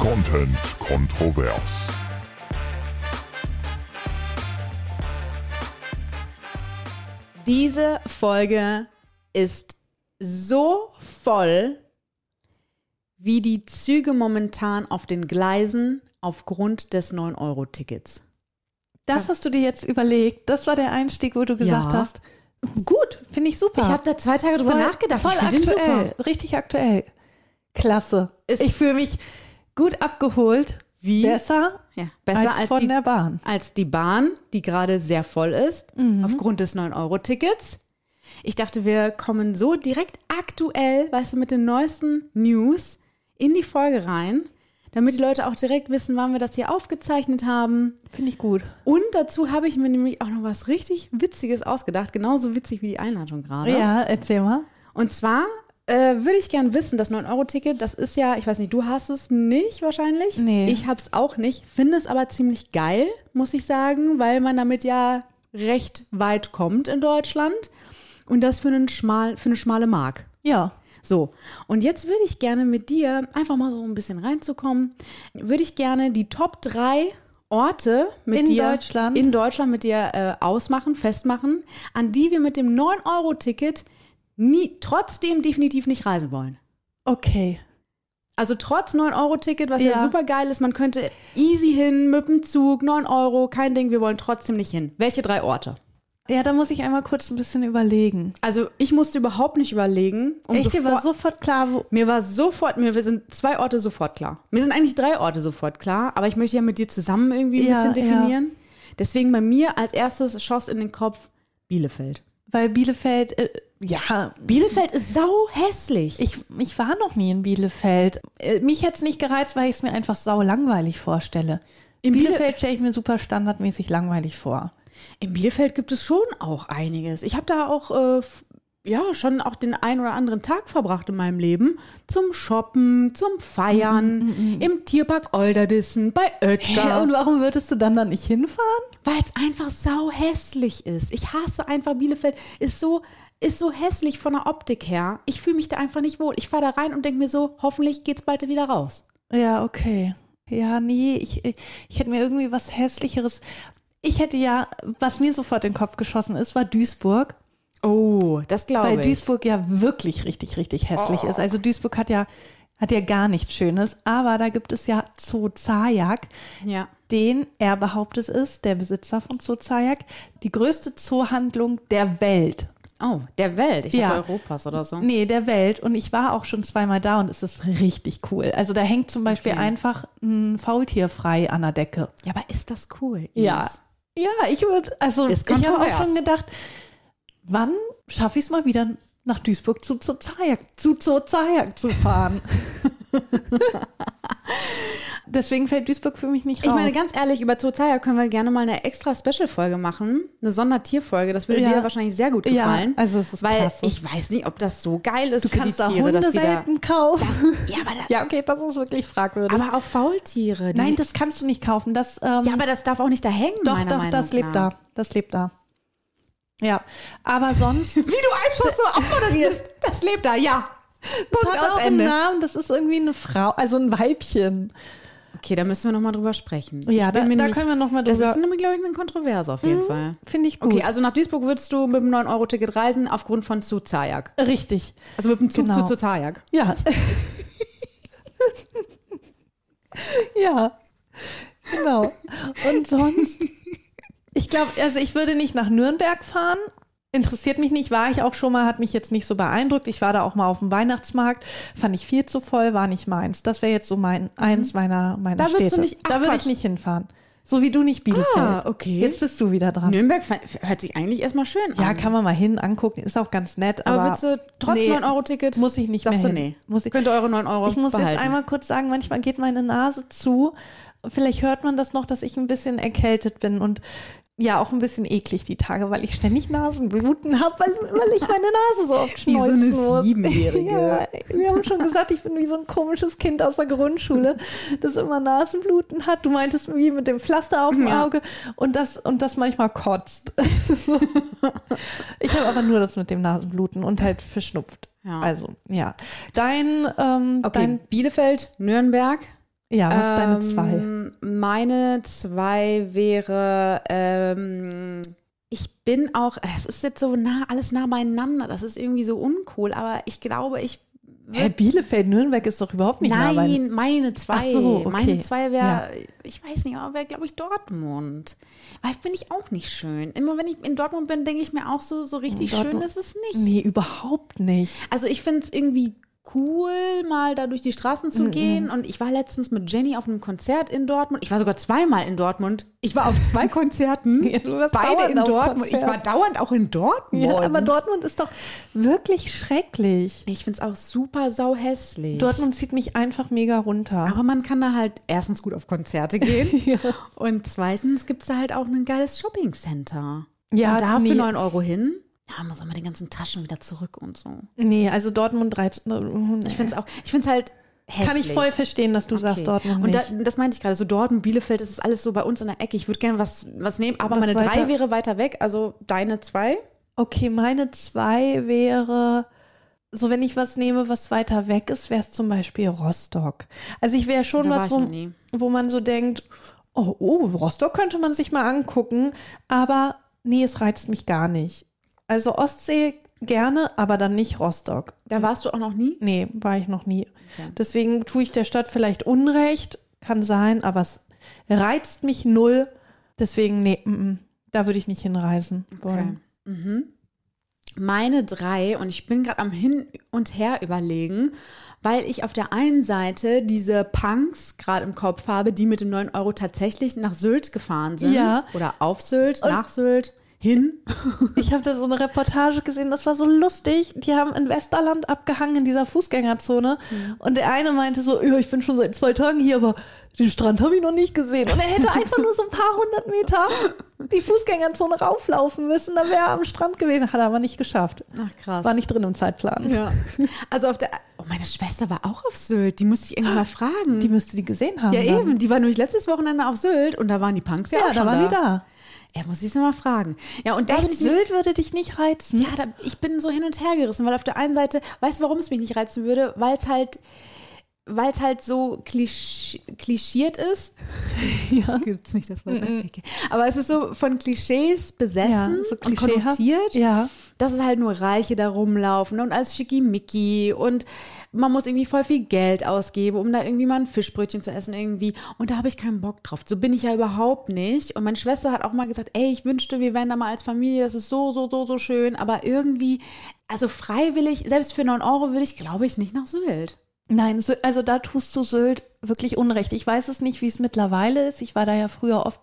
Content kontrovers. Diese Folge ist so voll wie die Züge momentan auf den Gleisen aufgrund des 9-Euro-Tickets. Das hast du dir jetzt überlegt. Das war der Einstieg, wo du gesagt Ja. hast, gut, finde ich super. Ich habe da zwei Tage drüber Voll- nachgedacht. Voll aktuell, super. richtig aktuell. Klasse. Ist- ich fühle mich gut abgeholt. Wie? Besser, Ja, besser als, als, von die, der Bahn. als die Bahn, die gerade sehr voll ist, Mhm. aufgrund des 9-Euro-Tickets. Ich dachte, wir kommen so direkt aktuell, weißt du, mit den neuesten News in die Folge rein, damit die Leute auch direkt wissen, wann wir das hier aufgezeichnet haben. Finde ich gut. Und dazu habe ich mir nämlich auch noch was richtig Witziges ausgedacht, genauso witzig wie die Einladung gerade. Ja, erzähl mal. Und zwar äh, würde ich gern wissen, das 9-Euro-Ticket, das ist ja, ich weiß nicht, du hast es nicht wahrscheinlich. Nee. Ich habe es auch nicht, finde es aber ziemlich geil, muss ich sagen, weil man damit ja recht weit kommt in Deutschland. Und das für, einen schmal, für eine schmale Mark. Ja. So, und jetzt würde ich gerne mit dir, einfach mal so ein bisschen reinzukommen, würde ich gerne die Top 3 Orte mit In dir Deutschland? in Deutschland mit dir äh, ausmachen, festmachen, an die wir mit dem 9-Euro-Ticket nie, trotzdem definitiv nicht reisen wollen. Okay. Also trotz 9-Euro-Ticket, was ja. Ja. super geil ist, man könnte easy hin mit dem Zug, 9 Euro, kein Ding, wir wollen trotzdem nicht hin. Welche drei Orte? Ja, da muss ich einmal kurz ein bisschen überlegen. Also ich musste überhaupt nicht überlegen. Um Echt, dir war sofort- klar, wo. Mir war sofort, mir sind zwei Orte sofort klar. Mir sind eigentlich drei Orte sofort klar, aber ich möchte ja mit dir zusammen irgendwie ein Ja, bisschen definieren. Deswegen bei mir als erstes schoss in den Kopf Bielefeld. Weil Bielefeld, äh, ja, Bielefeld ist sau hässlich. ich, ich war noch nie in Bielefeld. Äh, Mich hätte es nicht gereizt, weil ich es mir einfach sau langweilig vorstelle. In Biele- Bielefeld stelle ich mir super standardmäßig langweilig vor. In Bielefeld gibt es schon auch einiges. Ich habe da auch äh, ja schon auch den einen oder anderen Tag verbracht in meinem Leben zum Shoppen, zum Feiern, im Tierpark Olderdissen, bei Oetker. Ja, und warum würdest du dann da nicht hinfahren? Weil es einfach sau hässlich ist. Ich hasse einfach Bielefeld. Ist so, ist so hässlich von der Optik her. Ich fühle mich da einfach nicht wohl. Ich fahre da rein und denke mir so, hoffentlich geht's bald wieder raus. Ja, okay. Ja, nee, ich, ich hätte mir irgendwie was Hässlicheres. Ich hätte ja, was mir sofort in den Kopf geschossen ist, war Duisburg. Oh, das glaube Weil ich. Duisburg ja wirklich richtig, richtig hässlich ist. Also Duisburg hat ja, hat ja gar nichts Schönes. Aber da gibt es ja Zoo Zajak, ja. den er behauptet ist, der Besitzer von Zoo Zajak, die größte Zoohandlung der Welt. Oh, der Welt. Ich Ja. Europas oder so. Nee, der Welt. Und ich war auch schon zweimal da und es ist richtig cool. Also da hängt zum Beispiel Okay. einfach ein Faultier frei an der Decke. Ja, aber ist das cool? Ja. Ja, ich würde, also Ist ich habe auch schon gedacht, wann schaffe ich es mal wieder nach Duisburg zu Zoo Zajak, zu Zoo Zajak zu fahren? Deswegen fällt Duisburg für mich nicht Ich raus. meine, ganz ehrlich, über Zozaya können wir gerne mal eine extra Special-Folge machen. Eine Sondertierfolge. Das würde Ja. dir wahrscheinlich sehr gut Ja, gefallen. also es ist Weil klasse. ich weiß nicht, ob das so geil ist du für kannst die da Tiere, dass die da. Hundewelpen kaufen. Ja, aber, da, Ja, okay, das ist wirklich fragwürdig. aber auch Faultiere. Nein, das kannst du nicht kaufen. Das, ähm, ja, aber das darf auch nicht da hängen, doch, doch, das lebt da. Das lebt da. Ja, aber sonst. Wie du einfach so abmoderierst. Das lebt da, ja. Das Punkt hat aus auch einen Ende. Namen, das ist irgendwie eine Frau, also ein Weibchen. Okay, da müssen wir nochmal drüber sprechen. Ja, da- da nämlich- können wir noch mal Das drüber- ist nämlich, glaube ich, eine Kontroverse auf jeden Fall. Finde ich gut. Okay, also nach Duisburg würdest du mit dem 9-Euro-Ticket reisen aufgrund von Zuzajak. Richtig. Also mit dem Zug Genau. zu Zuzajak. Ja. ja. Genau. Und sonst, ich glaube, also ich würde nicht nach Nürnberg fahren. Interessiert mich nicht, war ich auch schon mal, hat mich jetzt nicht so beeindruckt. Ich war da auch mal auf dem Weihnachtsmarkt, fand ich viel zu voll, war nicht meins. Das wäre jetzt so mein eins meiner meiner Mhm. Da würdest du Städte. nicht- ach, da würde ich nicht hinfahren. So wie du nicht Bielefeld. Ah, okay. Jetzt bist du wieder dran. Nürnberg hört sich eigentlich erstmal schön an. Ja, kann man mal hin angucken, ist auch ganz nett. Aber, Aber, willst du trotz nee, 9-Euro-Ticket? muss ich nicht mehr hin. nee. Muss ich, Könnt ihr eure 9 Euro Ich muss behalten. jetzt einmal kurz sagen, manchmal geht meine Nase zu. Vielleicht hört man das noch, dass ich ein bisschen erkältet bin und ja, auch ein bisschen eklig die Tage, weil ich ständig Nasenbluten habe, weil, weil ich meine Nase so oft Wie so eine schneuzen muss. Siebenjährige. Ja, wir haben schon gesagt, ich bin wie so ein komisches Kind aus der Grundschule, das immer Nasenbluten hat. Du meintest wie mit dem Pflaster auf dem Ja. Auge und das, und das manchmal kotzt. ich habe aber nur das mit dem Nasenbluten und halt verschnupft. Ja. Also, ja. Dein, ähm, Okay, dein Bielefeld, Nürnberg. Ja, was ist deine zwei? Ähm, Meine zwei wäre, ähm, ich bin auch, das ist jetzt so nah, alles nah beieinander, das ist irgendwie so uncool, aber ich glaube, ich Hä, Bielefeld, Nürnberg ist doch überhaupt nicht nah bei- Nein, meine zwei. Ach so, okay. Meine zwei wäre, Ja. ich weiß nicht, aber wäre, glaube ich, Dortmund. Weil finde ich auch nicht schön. Immer wenn ich in Dortmund bin, denke ich mir auch so, so richtig schön Dortmund- ist es nicht. Nee, überhaupt nicht. Also ich finde es irgendwie cool, mal da durch die Straßen zu gehen. Und ich war letztens mit Jenny auf einem Konzert in Dortmund. Ich war sogar zweimal in Dortmund. Ich war auf zwei Konzerten. Ja, beide in Dortmund. Ich Konzert. war dauernd auch in Dortmund. Ja, aber Dortmund ist doch wirklich schrecklich. Ich finde es auch super sau hässlich. Dortmund zieht mich einfach mega runter. Aber man kann da halt erstens gut auf Konzerte gehen und zweitens gibt es da halt auch ein geiles Shoppingcenter. Ja, und da nee. für 9 Euro hin, ja, muss man die ganzen Taschen wieder zurück und so. Nee, also Dortmund 13. Ich finde es auch, ich finde es halt hässlich. Kann ich voll verstehen, dass du sagst Okay. Dortmund Und da, das meinte ich gerade, so Dortmund, Bielefeld, das ist alles so bei uns in der Ecke. Ich würde gerne was, was nehmen, aber Was meine drei weiter- wäre weiter weg, also deine zwei. okay, meine zwei wäre, so wenn ich was nehme, was weiter weg ist, wäre es zum Beispiel Rostock. Also ich wäre schon Da was, wo, wo man so denkt, oh, oh, Rostock könnte man sich mal angucken, aber nee, es reizt mich gar nicht. Also Ostsee gerne, aber dann nicht Rostock. Da warst du auch noch nie? Nee, war ich noch nie. Okay. Deswegen tue ich der Stadt vielleicht Unrecht, kann sein, aber es reizt mich null. Deswegen, nee, mm, mm, da würde ich nicht hinreisen wollen. Mhm. Meine drei, und ich bin gerade am Hin und Her überlegen, weil ich auf der einen Seite diese Punks gerade im Kopf habe, die mit den 9 Euro tatsächlich nach Sylt gefahren sind. Ja. Oder auf Sylt, nach Sylt, hin. Ich habe da so eine Reportage gesehen, das war so lustig. Die haben in Westerland abgehangen in dieser Fußgängerzone. Und der eine meinte so, ja, ich bin schon seit zwei Tagen hier, aber den Strand habe ich noch nicht gesehen. Und er hätte einfach nur so ein paar hundert Meter die Fußgängerzone rauflaufen müssen, dann wäre er am Strand gewesen. Hat er aber nicht geschafft. Ach krass. War nicht drin im Zeitplan. Ja. Also auf der. Oh, meine Schwester war auch auf Sylt. Die musste ich irgendwann mal fragen. Die müsste die gesehen haben. ja, dann. eben. Die war nämlich letztes Wochenende auf Sylt und da waren die Punks ja, Ja, auch da schon waren die da. Er muss ich sie mal fragen. Ja, und da bin ich Sylt würde dich nicht reizen? Ja, da, ich bin so hin und her gerissen, weil auf der einen Seite, weißt du, warum es mich nicht reizen würde? Weil es halt, weil es halt so klisch, klischiert ist. Ja. Das gibt's nicht das Wort. ne? Okay. Aber es ist so von Klischees besessen Ja, so und konnotiert, Ja. dass es halt nur Reiche da rumlaufen und als Schickimicki und man muss irgendwie voll viel Geld ausgeben, um da irgendwie mal ein Fischbrötchen zu essen irgendwie. Und da habe ich keinen Bock drauf. So bin ich ja überhaupt nicht. Und meine Schwester hat auch mal gesagt, ey, ich wünschte, wir wären da mal als Familie. Das ist so, so, so, so schön. Aber irgendwie, also freiwillig, selbst für 9 Euro würde ich, glaube ich, nicht nach Sylt. Nein, also da tust du Sylt wirklich Unrecht. Ich weiß es nicht, wie es mittlerweile ist. Ich war da ja früher oft,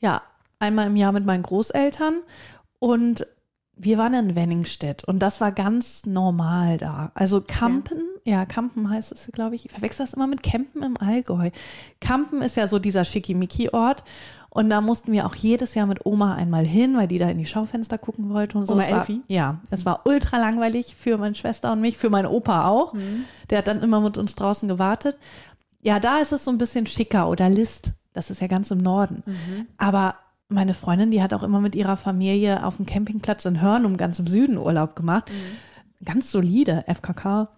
ja, einmal im Jahr mit meinen Großeltern und wir waren in Wenningstedt und das war ganz normal da. Also Kampen, ja, Kampen heißt es, glaube ich. Ich verwechsel das immer mit Campen im Allgäu. Kampen ist ja so dieser Schickimicki-Ort und da mussten wir auch jedes Jahr mit Oma einmal hin, weil die da in die Schaufenster gucken wollte und so. Oma Es war, Elfi? ja, es war ultra langweilig für meine Schwester und mich, für meinen Opa auch. Der hat dann immer mit uns draußen gewartet. Ja, da ist es so ein bisschen schicker oder List. Das ist ja ganz im Norden. Aber meine Freundin, die hat auch immer mit ihrer Familie auf dem Campingplatz in Hörnum ganz im Süden Urlaub gemacht. Ganz solide. FKK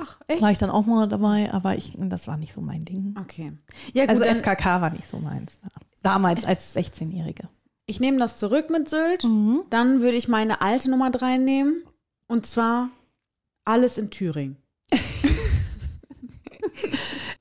Ach, echt? war ich dann auch mal dabei, aber ich, das war nicht so mein Ding. Okay. Ja, gut, Also FKK war nicht so meins. Damals als 16-Jährige. ich nehme das zurück mit Sylt. Mhm. Dann würde ich meine alte Nummer 3 nehmen. Und zwar alles in Thüringen.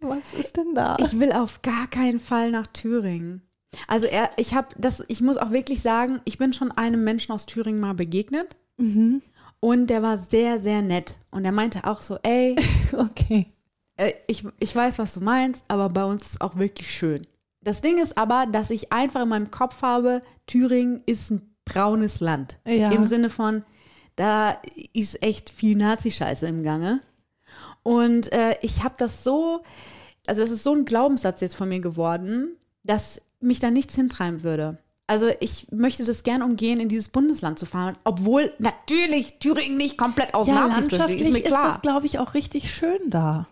Was ist denn da? Ich will auf gar keinen Fall nach Thüringen. Also er, ich habe das, ich muss auch wirklich sagen, ich bin schon einem Menschen aus Thüringen mal begegnet Mhm. und der war sehr, sehr nett. Und er meinte auch so, ey, Okay. äh, ich, ich weiß, was du meinst, aber bei uns ist auch wirklich schön. Das Ding ist aber, dass ich einfach in meinem Kopf habe, Thüringen ist ein braunes Land. Ja. Im Sinne von, da ist echt viel Nazi-Scheiße im Gange. Und äh, ich habe das so, also das ist so ein Glaubenssatz jetzt von mir geworden, dass mich da nichts hintreiben würde. Also ich möchte das gern umgehen, in dieses Bundesland zu fahren, obwohl natürlich Thüringen nicht komplett aus Ja, Nazis landschaftlich ist mir ist klar. das, glaube ich, auch richtig schön da.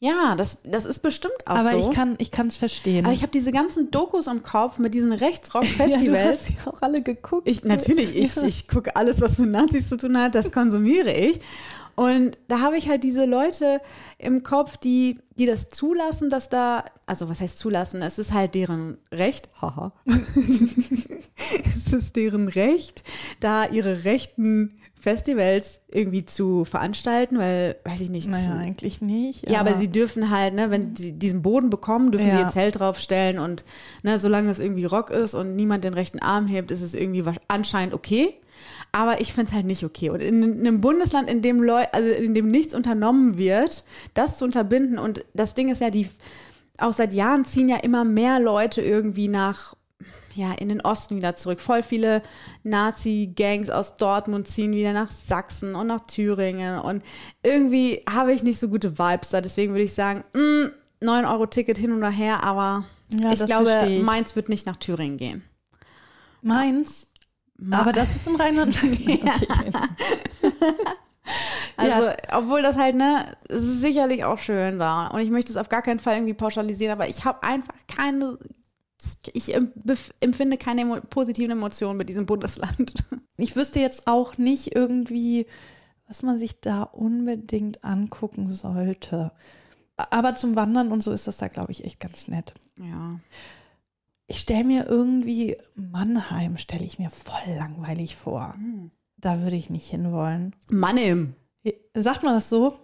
Ja, das, das ist bestimmt auch Aber so. ich kann ich es verstehen. Aber ich habe diese ganzen Dokus im Kopf mit diesen ja, du Rechtsrock-Festivals. hast ja auch alle geguckt. Ich, natürlich, ich, Ja. ich gucke alles, was mit Nazis zu tun hat, das konsumiere ich. Und da habe ich halt diese Leute im Kopf, die, die das zulassen, dass da, also was heißt zulassen? Es ist halt deren Recht, haha. es ist deren Recht, da ihre rechten Festivals irgendwie zu veranstalten, weil, weiß ich nicht. Naja, eigentlich nicht. Ja, aber sie dürfen halt, ne, wenn die diesen Boden bekommen, dürfen sie Ja. ihr Zelt draufstellen und ne, solange es irgendwie Rock ist und niemand den rechten Arm hebt, ist es irgendwie anscheinend okay. Aber ich finde es halt nicht okay. Und in, in einem Bundesland, in dem Leu also in dem nichts unternommen wird, das zu unterbinden und das Ding ist ja, die auch seit Jahren ziehen ja immer mehr Leute irgendwie nach ja, in den Osten wieder zurück. Voll viele Nazi-Gangs aus Dortmund ziehen wieder nach Sachsen und nach Thüringen. Und irgendwie habe ich nicht so gute Vibes da. Deswegen würde ich sagen, mh, 9 Euro Ticket hin und her, aber Ja, ich glaube, ich. meins wird nicht nach Thüringen gehen. Meins. Aber das ist in Rheinland. okay. Also, obwohl das halt, ne, es ist sicherlich auch schön da. Und ich möchte es auf gar keinen Fall irgendwie pauschalisieren, aber ich habe einfach keine, ich, empfinde keine emo positiven Emotionen mit diesem Bundesland. Ich wüsste jetzt auch nicht irgendwie, was man sich da unbedingt angucken sollte. Aber zum Wandern und so ist das da, glaube ich, echt ganz nett. Ja. Ich stelle mir irgendwie Mannheim, stelle ich mir voll langweilig vor. Da würde ich nicht hinwollen. Mannim. Sagt man das so?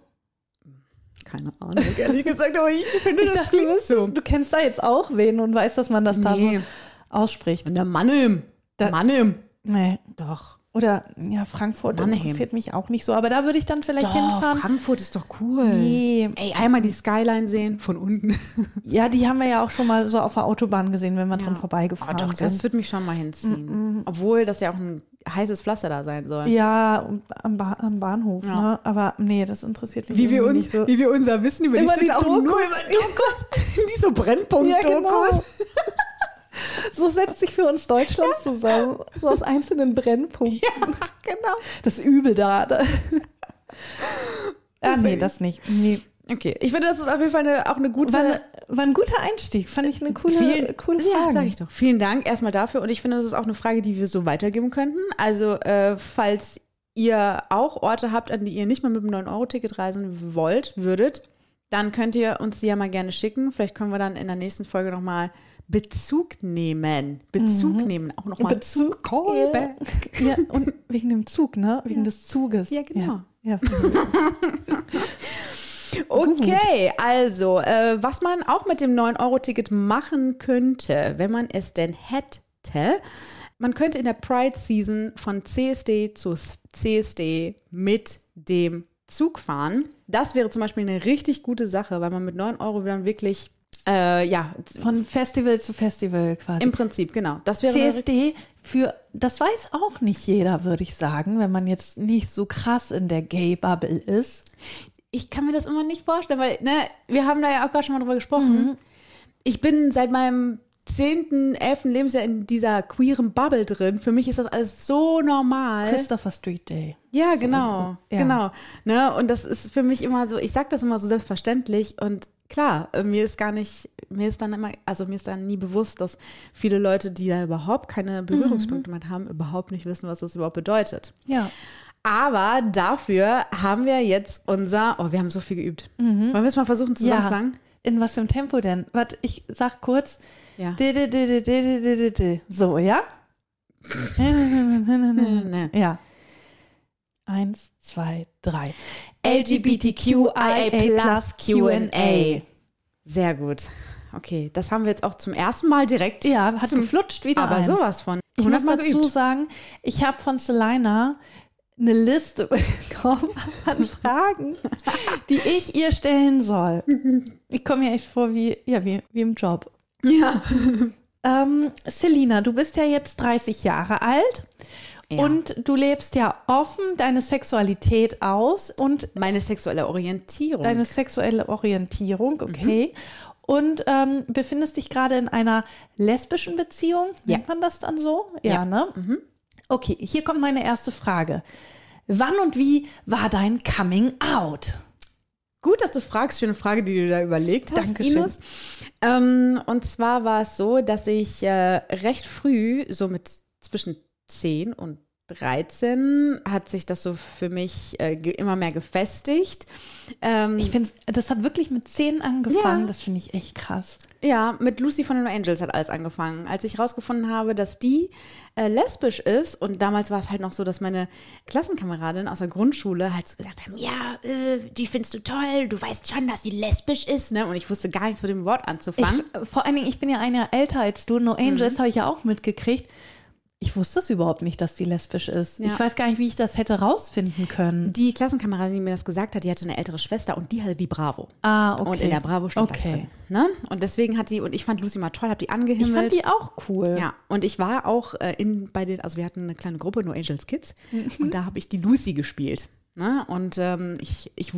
Keine Ahnung, ehrlich gesagt, aber ich finde, Ich das dachte, du, klingt bist- so. du kennst da jetzt auch wen und weißt, dass man das da Nee. so ausspricht. Und der Mannim. Da- Mannim. Nee. Doch. Oder ja, Frankfurt Mannheim. interessiert mich auch nicht so, aber da würde ich dann vielleicht Doch, hinfahren. Frankfurt ist doch cool. Nee. Ey, einmal die Skyline sehen von unten. Ja, die haben wir ja auch schon mal so auf der Autobahn gesehen, wenn wir dran vorbeigefahren Aber doch, das sind. wird mich schon mal hinziehen. Obwohl das ja auch ein heißes Pflaster da sein soll. Ja, am, ba am Bahnhof, Ja. ne? Aber nee, das interessiert mich Wie wir, uns, nicht so. wie wir unser Wissen über die Städte die auch nur über Dokus. die so Brennpunkt-Dokus. Ja, genau. So setzt sich für uns Deutschland zusammen. So aus einzelnen Brennpunkten. genau. Das Übel da. Ah, nee, das nicht. Nee. Okay, ich finde, das ist auf jeden Fall eine, auch eine gute. War, war ein guter Einstieg. Fand ich eine coole, Vielen, coole ja, Frage. sag ich doch. Vielen Dank erstmal dafür. Und ich finde, das ist auch eine Frage, die wir so weitergeben könnten. Also, äh, falls ihr auch Orte habt, an die ihr nicht mal mit dem 9-Euro-Ticket reisen wollt, würdet, dann könnt ihr uns die ja mal gerne schicken. Vielleicht können wir dann in der nächsten Folge nochmal Bezug nehmen. Bezug nehmen. Auch nochmal Mhm. Bezug, Callback. Ja, und wegen dem Zug, ne? Wegen des Zuges. Ja, genau. Ja, ja. Okay, also, äh, was man auch mit dem 9-Euro-Ticket machen könnte, wenn man es denn hätte, man könnte in der Pride-Season von CSD zu CSD mit dem Zug fahren. Das wäre zum Beispiel eine richtig gute Sache, weil man mit 9 Euro dann wirklich, äh, ja, Von Festival zu Festival quasi. im Prinzip, genau. Das wäre CSD für, das weiß auch nicht jeder, würde ich sagen, wenn man jetzt nicht so krass in der Gay-Bubble ist. ich kann mir das immer nicht vorstellen, weil, ne, wir haben da ja auch gerade schon mal drüber gesprochen. Ich bin seit meinem 10., 11. Lebensjahr in dieser queeren Bubble drin. Für mich ist das alles so normal. Christopher Street Day. Ja, genau. Ja. Genau. Ne? Und das ist für mich immer so, ich sage das immer so selbstverständlich und klar, äh, mir ist gar nicht, mir ist dann immer, also mir ist dann nie bewusst, dass viele Leute, die da überhaupt keine Berührungspunkte mit haben, überhaupt nicht wissen, was das überhaupt bedeutet. Ja. Aber dafür haben wir jetzt unser, oh, wir haben so viel geübt. Wollen wir es mal versuchen zusammen zu sagen? In was für einem Tempo denn? Warte, ich sag kurz. Ja. So, ja? Ja. Eins, zwei, drei. LGBTQIA Q&A. Sehr gut. Okay, das haben wir jetzt auch zum ersten Mal direkt. Ja, hat zum, geflutscht wieder Aber eins. sowas von. Ich muss 100 Mal dazu geübt. sagen, ich habe von Selina eine Liste bekommen an Fragen, die ich ihr stellen soll. Ich komme mir echt vor wie, ja, wie, wie im Job. Ja. Ähm, Selina, du bist ja jetzt 30 Jahre alt Ja. und du lebst ja offen deine Sexualität aus und Meine sexuelle Orientierung. deine sexuelle Orientierung, okay. Mhm. Und ähm, befindest dich gerade in einer lesbischen Beziehung? Ja. Nennt man das dann so? Ja. ne? Okay, hier kommt meine erste Frage. Wann und wie war dein Coming Out? Gut, dass du fragst. Schöne Frage, die du da überlegt hast, Dankeschön. Ines. Ähm, und zwar war es so, dass ich äh, recht früh, so mit zwischen 10 und 13 hat sich das so für mich äh, immer mehr gefestigt. Ähm, Ich finde, das hat wirklich mit 10 angefangen. Ja. Das finde ich echt krass. Ja, mit Lucy von den Angels hat alles angefangen. Als ich rausgefunden habe, dass die äh, lesbisch ist und damals war es halt noch so, dass meine Klassenkameradin aus der Grundschule halt so gesagt haben, ja, äh, die findest du toll, du weißt schon, dass sie lesbisch ist, ne? Und ich wusste gar nichts mit dem Wort anzufangen. Ich, vor allen Dingen, ich bin ja ein Jahr älter als du. No Angels habe ich ja auch mitgekriegt. Ich wusste es überhaupt nicht, dass die lesbisch ist. Ja. Ich weiß gar nicht, wie ich das hätte rausfinden können. die Klassenkameradin, die mir das gesagt hat, die hatte eine ältere Schwester und die hatte die Bravo. Ah, okay. Und in der Bravo stand das Okay. drin. Ne? Und deswegen hat die, und ich fand Lucy mal toll, hab die angehimmelt. Ich fand die auch cool. Ja, und ich war auch äh, in bei den, also wir hatten eine kleine Gruppe, No Angels Kids, und da habe ich die Lucy gespielt. Ne? Und ähm, ich, ich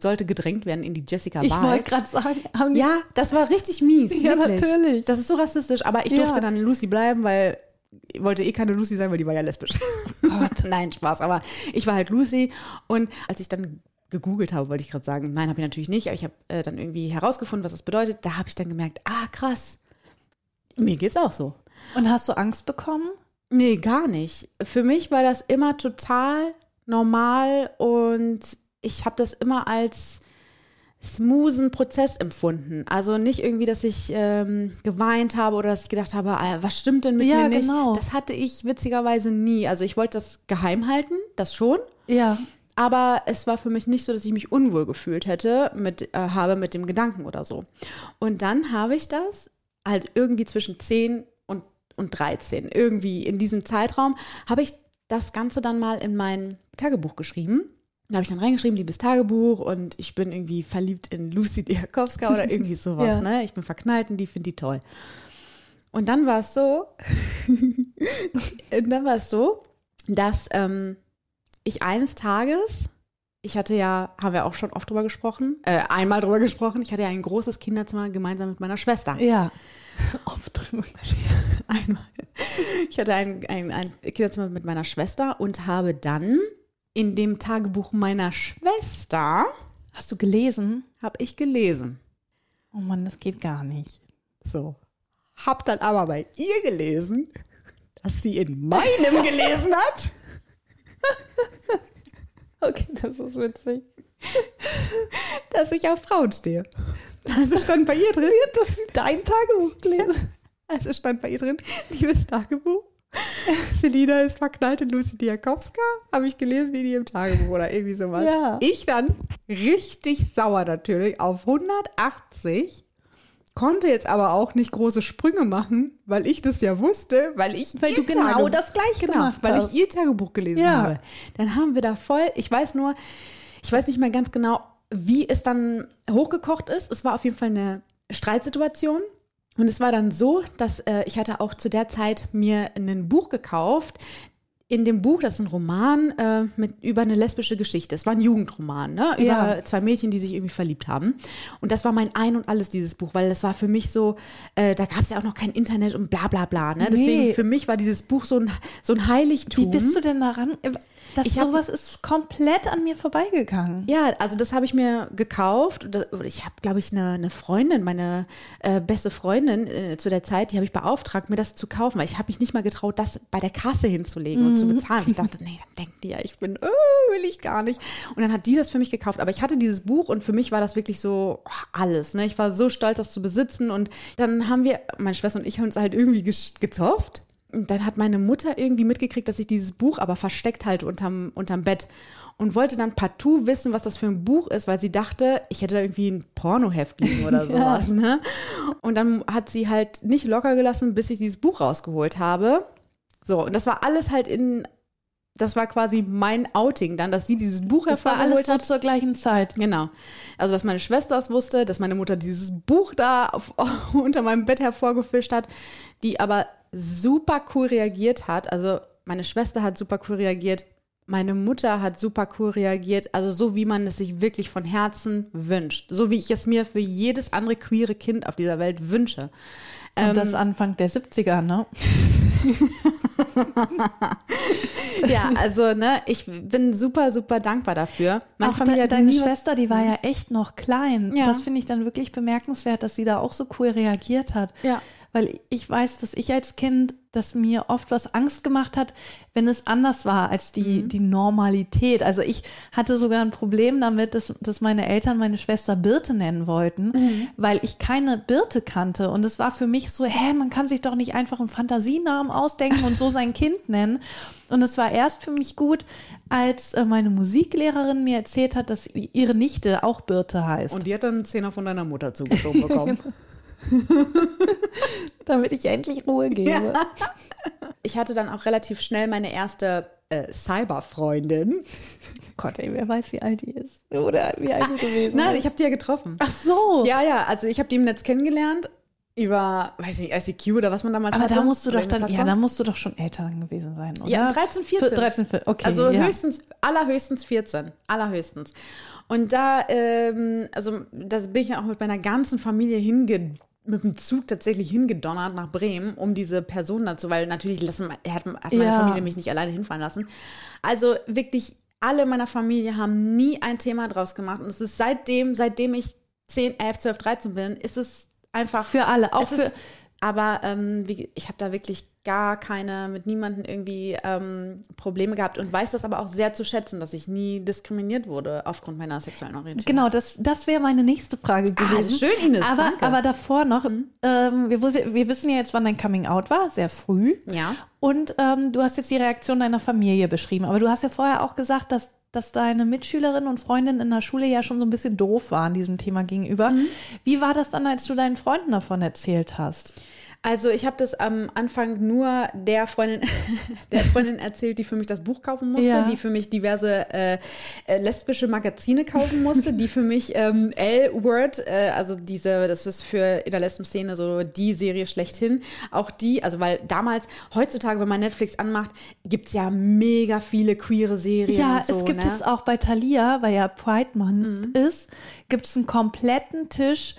sollte gedrängt werden in die Jessica Ich Vibes. wollte gerade sagen, Ja, das war richtig mies. Ja, wirklich. natürlich. Das ist so rassistisch, aber ich Ja. durfte dann Lucy bleiben, weil ich wollte eh keine Lucy sein, weil die war ja lesbisch. Gott. Nein, Spaß, aber ich war halt Lucy und als ich dann gegoogelt habe, wollte ich gerade sagen, nein, habe ich natürlich nicht, aber ich habe äh, dann irgendwie herausgefunden, was das bedeutet. Da habe ich dann gemerkt, ah, krass, mir geht's auch so. Und hast du Angst bekommen? Nee, gar nicht. Für mich war das immer total normal und ich habe das immer als smoothen Prozess empfunden. Also nicht irgendwie, dass ich ähm, geweint habe oder dass ich gedacht habe, ah, was stimmt denn mit Ja, mir nicht? genau. Das hatte ich witzigerweise nie. Also ich wollte das geheim halten, das schon. Ja. Aber es war für mich nicht so, dass ich mich unwohl gefühlt hätte mit, äh, habe mit dem Gedanken oder so. Und dann habe ich das halt irgendwie zwischen 10 und, und 13, irgendwie in diesem Zeitraum, habe ich das Ganze dann mal in mein Tagebuch geschrieben. Da habe ich dann reingeschrieben, liebes Tagebuch und ich bin irgendwie verliebt in Lucy Diakowska oder irgendwie sowas. Ja. ne? Ich bin verknallt in die, finde die toll. Und dann war es so, und dann war es so, dass ähm, ich eines Tages, ich hatte ja, haben wir auch schon oft drüber gesprochen, äh, einmal drüber gesprochen, ich hatte ja ein großes Kinderzimmer gemeinsam mit meiner Schwester. Ja. Oft drüber. Einmal. Ich hatte ein, ein, ein Kinderzimmer mit meiner Schwester und habe dann in dem Tagebuch meiner Schwester, Hast du gelesen? habe ich gelesen. Oh Mann, das geht gar nicht. So. Hab dann aber bei ihr gelesen, dass sie in meinem gelesen hat. Okay, das ist witzig. dass ich auf Frauen stehe. Also stand bei ihr drin, Dass sie dein Tagebuch gelesen. also stand bei ihr drin, liebes Tagebuch. Selina ist verknallt in Lucy Diakowska, habe ich gelesen in ihrem Tagebuch oder irgendwie sowas. Ja. Ich dann richtig sauer natürlich auf 180, konnte jetzt aber auch nicht große Sprünge machen, weil ich das ja wusste, weil ich Weil ihr du genau Tagebuch- das gleich genau, gemacht weil hast. ich ihr Tagebuch gelesen Ja. habe. Dann haben wir da voll, ich weiß nur, ich weiß nicht mehr ganz genau, wie es dann hochgekocht ist. Es war auf jeden Fall eine Streitsituation. Und es war dann so, dass äh, ich hatte auch zu der Zeit mir ein Buch gekauft. In dem Buch, das ist ein Roman äh, mit, über eine lesbische Geschichte. Es war ein Jugendroman, ne? über Ja. zwei Mädchen, die sich irgendwie verliebt haben. Und das war mein Ein und Alles, dieses Buch, weil das war für mich so, äh, da gab es ja auch noch kein Internet und bla bla bla. Ne? Deswegen Nee. für mich war dieses Buch so ein, so ein Heiligtum. Wie bist du denn daran? Das Ich hab- sowas ist komplett an mir vorbeigegangen. Ja, also das habe ich mir gekauft. Ich habe, glaube ich, eine, eine Freundin, meine äh, beste Freundin äh, zu der Zeit, die habe ich beauftragt, mir das zu kaufen, weil ich habe mich nicht mal getraut, das bei der Kasse hinzulegen zu bezahlen. Ich dachte, nee, dann denkt die ja, ich bin, oh, will ich gar nicht. Und dann hat die das für mich gekauft. Aber ich hatte dieses Buch und für mich war das wirklich so oh, alles. Ne? Ich war so stolz, das zu besitzen. Und dann haben wir, meine Schwester und ich, haben uns halt irgendwie gezofft. Und dann hat meine Mutter irgendwie mitgekriegt, dass ich dieses Buch aber versteckt halte unterm, unterm Bett und wollte dann partout wissen, was das für ein Buch ist, weil sie dachte, ich hätte da irgendwie ein Pornoheft liegen oder sowas. Ne? Und dann hat sie halt nicht locker gelassen, bis ich dieses Buch rausgeholt habe. So, und das war alles halt in, das war quasi mein Outing dann, dass sie dieses Buch Das war hervorgeholt alles so hat. zur gleichen Zeit. Genau. Also, dass meine Schwester es wusste, dass meine Mutter dieses Buch da auf, unter meinem Bett hervorgefischt hat, die aber super cool reagiert hat. Also, meine Schwester hat super cool reagiert. Meine Mutter hat super cool reagiert. Also, so wie man es sich wirklich von Herzen wünscht. So wie ich es mir für jedes andere queere Kind auf dieser Welt wünsche. Und Ähm, das Anfang der 70er, ne? ja, also, ne, ich bin super, super dankbar dafür. Meine Auch Familie de deine Schwester, die war ja echt noch klein. Ja. Das finde ich dann wirklich bemerkenswert, dass sie da auch so cool reagiert hat. Ja. Weil ich weiß, dass ich als Kind, dass mir oft was Angst gemacht hat, wenn es anders war als die, Mhm. die Normalität. Also ich hatte sogar ein Problem damit, dass, dass meine Eltern meine Schwester Birte nennen wollten, Mhm. weil ich keine Birte kannte. Und es war für mich so, hä, man kann sich doch nicht einfach einen Fantasienamen ausdenken und so sein Kind nennen. Und es war erst für mich gut, als äh, meine Musiklehrerin mir erzählt hat, dass ihre Nichte auch Birte heißt. Und die hat dann einen Zehner von deiner Mutter zugeschoben bekommen. damit ich endlich Ruhe gebe. Ich hatte dann auch relativ schnell meine erste äh, Cyberfreundin. Gott, ey, wer weiß, wie alt die ist. Oder wie alt die gewesen Nein, ist. ich habe die ja getroffen. Ach so. Ja, ja, also ich habe die im Netz kennengelernt über, weiß nicht, ICQ oder was man damals Aber hatte. da musst du doch dann, ja, da musst du doch schon älter gewesen sein, oder? Ja, 13, 14. Für 13, 14, okay. Also ja. höchstens, allerhöchstens 14. Allerhöchstens. Und da, ähm, also da bin ich dann auch mit meiner ganzen Familie hinge mit dem Zug tatsächlich hingedonnert nach Bremen, um diese Person dazu, weil natürlich lassen, hat, hat meine Ja. Familie mich nicht alleine hinfahren lassen. Also wirklich alle meiner Familie haben nie ein Thema draus gemacht. Und es ist seitdem, seitdem ich 10, 11, 12, 13 bin, ist es einfach Für alle, auch für. ist, aber ähm, wie, ich habe da wirklich gar keine, mit niemandem irgendwie ähm, Probleme gehabt und weiß das aber auch sehr zu schätzen, dass ich nie diskriminiert wurde aufgrund meiner sexuellen Orientierung. Genau, das, das wäre meine nächste Frage gewesen. Ah, schön, Ines, Aber, danke. Mhm. aber davor noch, ähm, wir, wir wissen ja jetzt, wann dein Coming Out war, sehr früh. Ja. Und ähm, du hast jetzt die Reaktion deiner Familie beschrieben. Aber du hast ja vorher auch gesagt, dass, dass deine Mitschülerinnen und Freundinnen in der Schule ja schon so ein bisschen doof waren diesem Thema gegenüber. Mhm. Wie war das dann, als du deinen Freunden davon erzählt hast? Also ich habe das am Anfang nur der Freundin, der Freundin erzählt, die für mich das Buch kaufen musste, Ja. die für mich diverse äh, äh, lesbische Magazine kaufen musste, die für mich ähm, L-Word, äh, also diese, das ist für in der Lesben-Szene so die Serie schlechthin, auch die, also weil damals, heutzutage, wenn man Netflix anmacht, gibt's ja mega viele queere Serien Ja, so, es gibt ne? jetzt auch bei Thalia, weil ja Pride Month ist, gibt es einen kompletten Tisch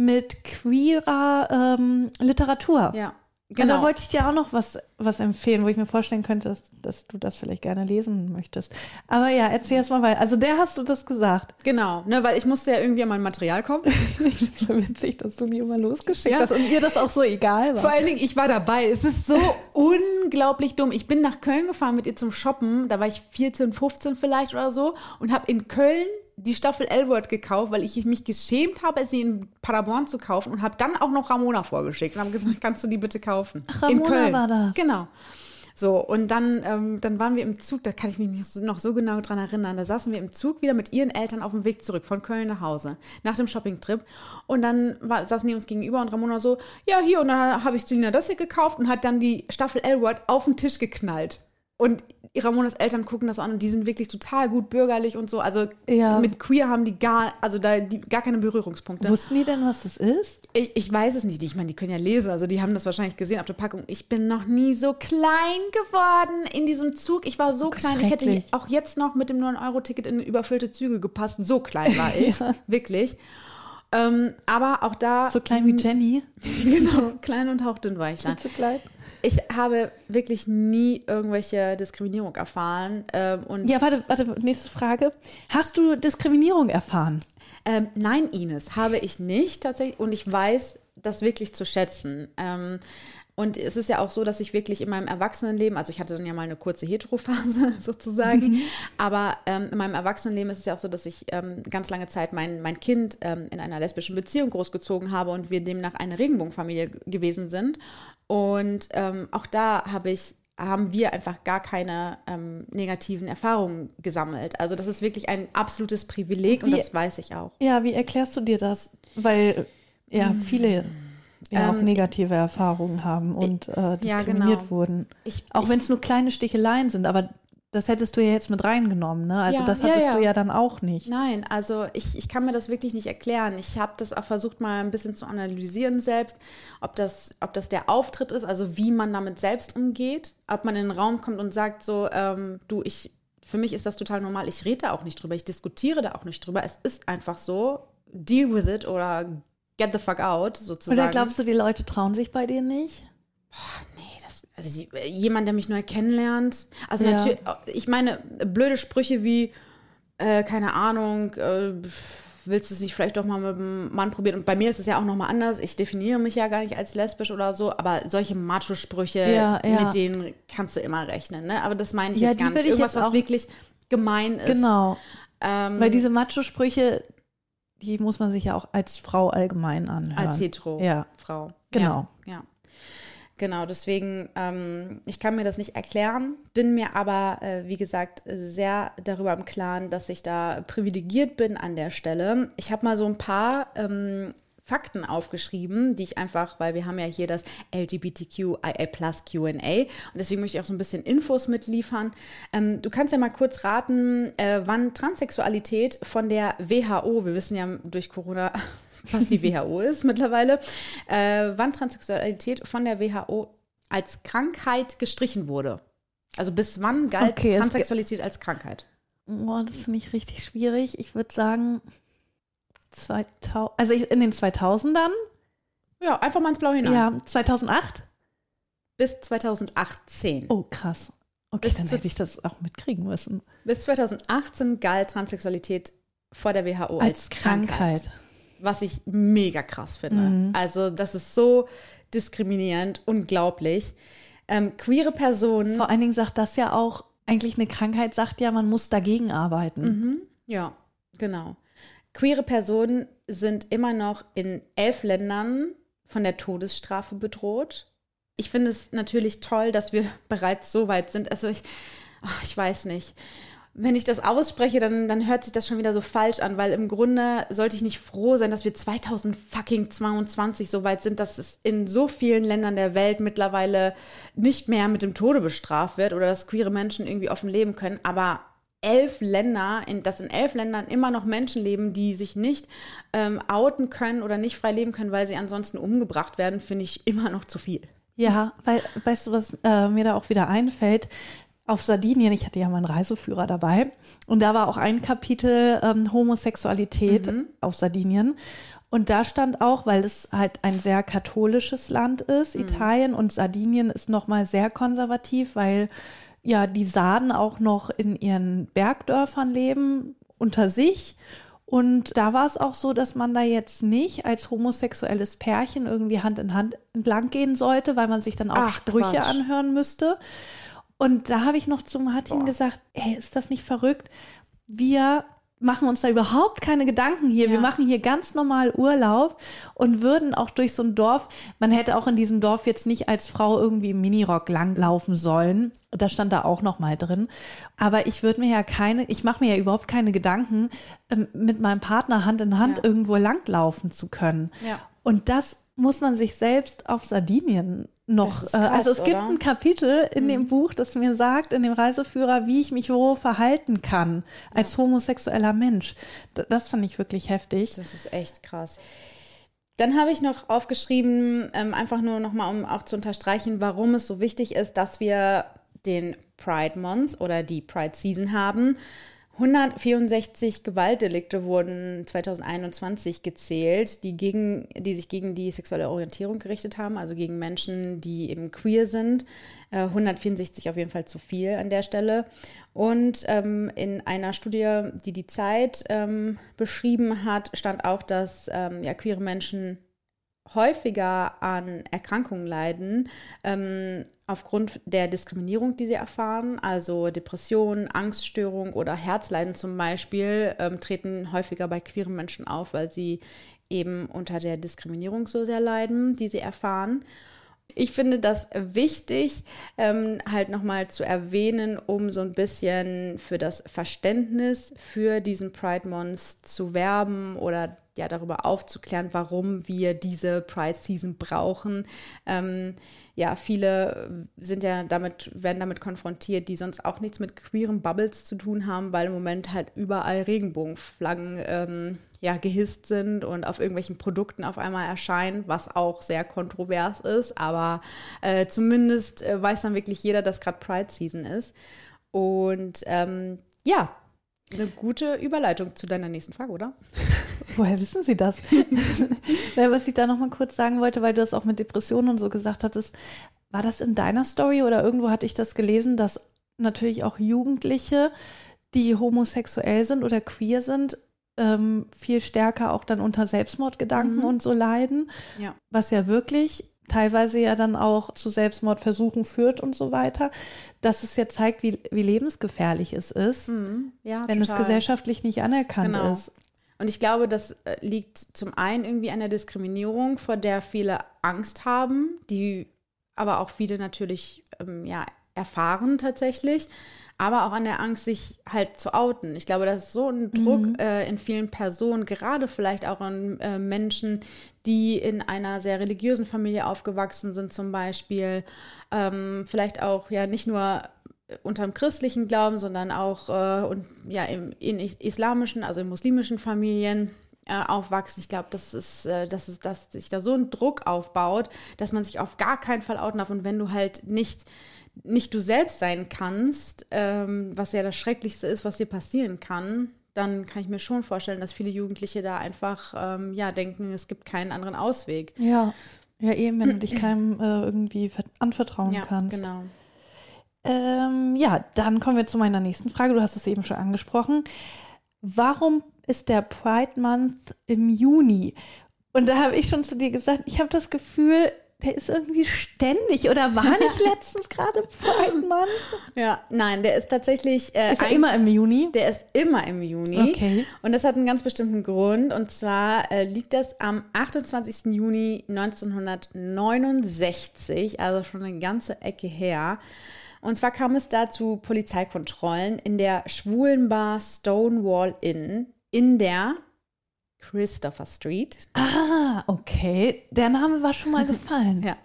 mit queerer ähm, Literatur. Ja, Und da genau. wollte ich dir auch noch was, was empfehlen, wo ich mir vorstellen könnte, dass, dass du das vielleicht gerne lesen möchtest. Aber ja, erzähl erst mal weiter. Also der hast du das gesagt. Genau, ne, weil ich musste ja irgendwie an mein Material kommen. Ich finde witzig, dass du die immer losgeschickt Ja. hast und ihr das auch so egal war. Vor allen Dingen, ich war dabei. Es ist so unglaublich dumm. Ich bin nach Köln gefahren mit ihr zum Shoppen. Da war ich 14, 15 vielleicht oder so und habe in Köln die Staffel L-Word gekauft, weil ich mich geschämt habe, sie in Paderborn zu kaufen und habe dann auch noch Ramona vorgeschickt und habe gesagt, kannst du die bitte kaufen? Ach, in Ramona Köln. war das. Genau. So, und dann, ähm, dann waren wir im Zug, da kann ich mich noch so genau dran erinnern. Da saßen wir im Zug wieder mit ihren Eltern auf dem Weg zurück von Köln nach Hause, nach dem Shoppingtrip. Und dann war, saßen die uns gegenüber und Ramona so, ja, hier, und dann habe ich Selina das hier gekauft und hat dann die Staffel L-Word auf den Tisch geknallt. Und Ramonas Eltern gucken das an und die sind wirklich total gut bürgerlich und so. Also Ja. mit Queer haben die gar, also da die, gar keine Berührungspunkte. Wussten die denn, was das ist? Ich, ich weiß es nicht. Ich meine, die können ja lesen. Also die haben das wahrscheinlich gesehen auf der Packung. Ich bin noch nie so klein geworden in diesem Zug. Ich war so klein. Ich hätte auch jetzt noch mit dem 9-Euro-Ticket in überfüllte Züge gepasst. So klein war ich. Wirklich. Ähm, aber auch da, So klein wie Jenny. genau, klein und hauchdünn war ich dann. Zu klein. Ich habe wirklich nie irgendwelche Diskriminierung erfahren. Ähm, und Ja, warte, warte, nächste Frage. Hast du Diskriminierung erfahren? Ähm, nein, Ines, habe ich nicht tatsächlich. Und ich weiß das wirklich zu schätzen. Ähm, und es ist ja auch so, dass ich wirklich in meinem Erwachsenenleben, also ich hatte dann ja mal eine kurze Heterophase sozusagen, aber ähm, in meinem Erwachsenenleben ist es ja auch so, dass ich ähm, ganz lange Zeit mein, mein Kind ähm, in einer lesbischen Beziehung großgezogen habe und wir demnach eine Regenbogenfamilie gewesen sind. Und ähm, auch da habe ich haben wir einfach gar keine ähm, negativen Erfahrungen gesammelt. Also das ist wirklich ein absolutes Privileg und Wie- das weiß ich auch. Ja, wie erklärst du dir das? Weil ja viele ja auch Ähm, negative Erfahrungen haben und äh, diskriminiert genau. wurden. Ich- auch wenn es nur kleine Sticheleien sind, aber das hättest du ja jetzt mit reingenommen, ne? Also Ja, das ja, hattest ja. du ja dann auch nicht. Nein, also ich, ich kann mir das wirklich nicht erklären. Ich habe das auch versucht, mal ein bisschen zu analysieren selbst, ob das, ob das der Auftritt ist, also wie man damit selbst umgeht, ob man in den Raum kommt und sagt so, ähm, du, ich, für mich ist das total normal, ich rede da auch nicht drüber, ich diskutiere da auch nicht drüber, es ist einfach so, deal with it oder get the fuck out, sozusagen. Oder glaubst du, die Leute trauen sich bei dir nicht? Nee, das, also jemand, der mich neu kennenlernt. Also Ja. natürlich, ich meine, blöde Sprüche wie, äh, keine Ahnung, äh, willst du es nicht vielleicht doch mal mit einem Mann probieren? Und bei mir ist es ja auch nochmal anders. Ich definiere mich ja gar nicht als lesbisch oder so, aber solche Macho-Sprüche, Ja, ja. mit denen kannst du immer rechnen. Ne? Aber das meine ich Ja, jetzt gar nicht. Irgendwas, was wirklich gemein ist. Genau. Ähm, Weil diese Macho-Sprüche, die muss man sich ja auch als Frau allgemein anhören. als hetero Ja. Frau. Genau. Ja. ja. Genau, deswegen, ähm, ich kann mir das nicht erklären, bin mir aber, äh, wie gesagt, sehr darüber im Klaren, dass ich da privilegiert bin an der Stelle. Ich habe mal so ein paar ähm, Fakten aufgeschrieben, die ich einfach, weil wir haben ja hier das LGBTQIA plus Q&A und deswegen möchte ich auch so ein bisschen Infos mitliefern. Ähm, du kannst ja mal kurz raten, äh, wann Transsexualität von der WHO, wir wissen ja durch Corona, was die WHO ist mittlerweile, äh, wann Transsexualität von der WHO als Krankheit gestrichen wurde. Also bis wann galt Okay, Transsexualität als Krankheit? Boah, das finde ich richtig schwierig. Ich würde sagen 2000, also in den 2000ern, Ja, einfach mal ins Blaue hinein. ja, 2008. Bis 2018. Oh, krass. Okay, Bis dann hätte ich das auch mitkriegen müssen. Bis 2018 galt Transsexualität vor der WHO als, Als Krankheit. Was ich mega krass finde. Mhm. Also, das ist so diskriminierend, unglaublich. Ähm, queere Personen. Vor allen Dingen sagt das ja auch, eigentlich eine Krankheit sagt ja, man muss dagegen arbeiten. Mhm. Ja, genau. Queere Personen sind immer noch in elf Ländern von der Todesstrafe bedroht. Ich finde es natürlich toll, dass wir bereits so weit sind. Also ich, ach, ich weiß nicht. Wenn ich das ausspreche, dann, dann hört sich das schon wieder so falsch an, weil im Grunde sollte ich nicht froh sein, dass wir 2022 so weit sind, dass es in so vielen Ländern der Welt mittlerweile nicht mehr mit dem Tode bestraft wird oder dass queere Menschen irgendwie offen leben können. Aber elf Länder, in, dass in elf Ländern immer noch Menschen leben, die sich nicht ähm, outen können oder nicht frei leben können, weil sie ansonsten umgebracht werden, finde ich immer noch zu viel. Ja, weil, weißt du, was äh, mir da auch wieder einfällt? Auf Sardinien, ich hatte ja meinen Reiseführer dabei und da war auch ein Kapitel ähm, Homosexualität auf Sardinien. Und da stand auch, weil es halt ein sehr katholisches Land ist, Italien und Sardinien ist nochmal sehr konservativ, weil ja die Sarden auch noch in ihren Bergdörfern leben, unter sich. Und da war es auch so, dass man da jetzt nicht als homosexuelles Pärchen irgendwie Hand in Hand entlang gehen sollte, weil man sich dann auch Ach, Sprüche Quatsch. anhören müsste. Und da habe ich noch zu Martin gesagt, ey, ist das nicht verrückt? Wir machen uns da überhaupt keine Gedanken hier. Wir Ja. machen hier ganz normal Urlaub und würden auch durch so ein Dorf, man hätte auch in diesem Dorf jetzt nicht als Frau irgendwie im Minirock langlaufen sollen. Das stand da auch noch mal drin. Aber ich würde mir ja keine, ich mache mir ja überhaupt keine Gedanken, ähm, mit meinem Partner Hand in Hand Ja. irgendwo langlaufen zu können. Ja. Und das muss man sich selbst auf Sardinien noch. Äh, krass, also es gibt oder? Mhm. ein Kapitel in dem Buch, das mir sagt, in dem Reiseführer, wie ich mich wo verhalten kann als homosexueller Mensch. Das fand ich wirklich heftig. Das ist echt krass. Dann habe ich noch aufgeschrieben, ähm, einfach nur nochmal, um auch zu unterstreichen, warum es so wichtig ist, dass wir den Pride Month oder die Pride Season haben. 164 Gewaltdelikte wurden 2021 gezählt, die, gegen, die sich gegen die sexuelle Orientierung gerichtet haben, also gegen Menschen, die eben queer sind. Äh, 164 auf jeden Fall zu viel an der Stelle. Und ähm, in einer Studie, die die Zeit ähm, beschrieben hat, stand auch, dass ähm, ja, queere Menschen häufiger an Erkrankungen leiden, ähm, aufgrund der Diskriminierung, die sie erfahren. Also Depressionen, Angststörungen oder Herzleiden zum Beispiel ähm, treten häufiger bei queeren Menschen auf, weil sie eben unter der Diskriminierung so sehr leiden, die sie erfahren. Ich finde das wichtig, ähm, halt nochmal zu erwähnen, um so ein bisschen für das Verständnis für diesen Pride Month zu werben oder ja darüber aufzuklären, warum wir diese Pride Season brauchen. Ähm, ja, viele sind ja damit, werden damit konfrontiert, die sonst auch nichts mit queeren Bubbles zu tun haben, weil im Moment halt überall Regenbogenflaggen ähm, ja, gehisst sind und auf irgendwelchen Produkten auf einmal erscheinen, was auch sehr kontrovers ist. Aber äh, zumindest äh, weiß dann wirklich jeder, dass gerade Pride Season ist. Und ähm, ja, eine gute Überleitung zu deiner nächsten Frage, oder? Woher wissen Sie das? Was ich da noch mal kurz sagen wollte, weil du das auch mit Depressionen und so gesagt hattest, war das in deiner Story oder irgendwo hatte ich das gelesen, dass natürlich auch Jugendliche, die homosexuell sind oder queer sind, ähm, viel stärker auch dann unter Selbstmordgedanken Mhm. und so leiden, Ja. was ja wirklich teilweise ja dann auch zu Selbstmordversuchen führt und so weiter, dass es ja zeigt, wie, wie lebensgefährlich es ist, ja wenn es total. gesellschaftlich nicht anerkannt Genau. ist. Und ich glaube, das äh, liegt zum einen irgendwie an der Diskriminierung, vor der viele Angst haben, die aber auch viele natürlich ähm, ja, erfahren tatsächlich, aber auch an der Angst, sich halt zu outen. Ich glaube, das ist so ein Druck äh, in vielen Personen, gerade vielleicht auch in äh, Menschen, die in einer sehr religiösen Familie aufgewachsen sind zum Beispiel, ähm, vielleicht auch ja nicht nur unter dem christlichen Glauben, sondern auch äh, und, ja, im, in is- islamischen, also in muslimischen Familien äh, aufwachsen. Ich glaube, das ist, äh, das ist, dass sich da so ein Druck aufbaut, dass man sich auf gar keinen Fall outen darf. Und wenn du halt nicht, nicht du selbst sein kannst, ähm, was ja das Schrecklichste ist, was dir passieren kann, dann kann ich mir schon vorstellen, dass viele Jugendliche da einfach ähm, ja denken, es gibt keinen anderen Ausweg. Ja. Ja, eben, wenn du dich keinem äh, irgendwie ver- anvertrauen Ja, kannst. genau. Ähm, ja, dann kommen wir zu meiner nächsten Frage. Du hast es eben schon angesprochen. Warum ist der Pride Month im Juni? Und da habe ich schon zu dir gesagt, ich habe das Gefühl, der ist irgendwie ständig oder war nicht letztens gerade Pride Month? Ja, nein, der ist tatsächlich äh, Ist er ein- immer im Juni? Der ist immer im Juni. Okay. Und das hat einen ganz bestimmten Grund. Und zwar äh, liegt das am 28. Juni 1969, also schon eine ganze Ecke her. Und zwar kam es da zu Polizeikontrollen in der schwulen Bar Stonewall Inn in der Christopher Street Ah, okay. Der Name war schon mal gefallen. ja,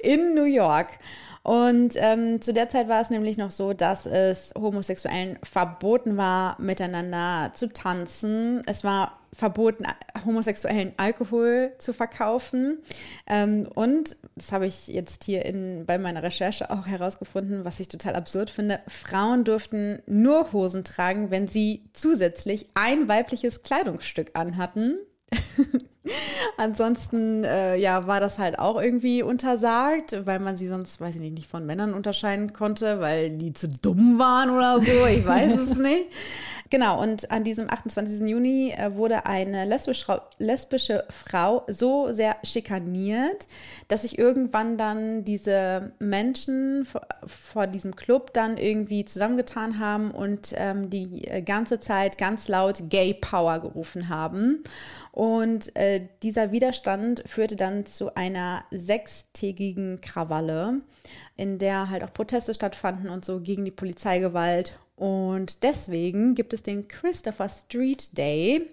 in New York. Und ähm, zu der Zeit war es nämlich noch so, dass es Homosexuellen verboten war, miteinander zu tanzen. Es war verboten, Homosexuellen Alkohol zu verkaufen. Ähm, und, das habe ich jetzt hier in, bei meiner Recherche auch herausgefunden, was ich total absurd finde, Frauen durften nur Hosen tragen, wenn sie zusätzlich ein weibliches Kleidungsstück anhatten. Ansonsten, äh, ja, war das halt auch irgendwie untersagt, weil man sie sonst, weiß ich nicht, nicht von Männern unterscheiden konnte, weil die zu dumm waren oder so. Ich weiß es nicht. Genau, und an diesem 28. Juni äh, wurde eine lesbische, lesbische Frau so sehr schikaniert, dass sich irgendwann dann diese Menschen vor, vor diesem Club dann irgendwie zusammengetan haben und ähm, die äh, ganze Zeit ganz laut Gay Power gerufen haben. Und äh, dieser Widerstand führte dann zu einer sechstägigen Krawalle, in der halt auch Proteste stattfanden und so gegen die Polizeigewalt. Und deswegen gibt es den Christopher Street Day.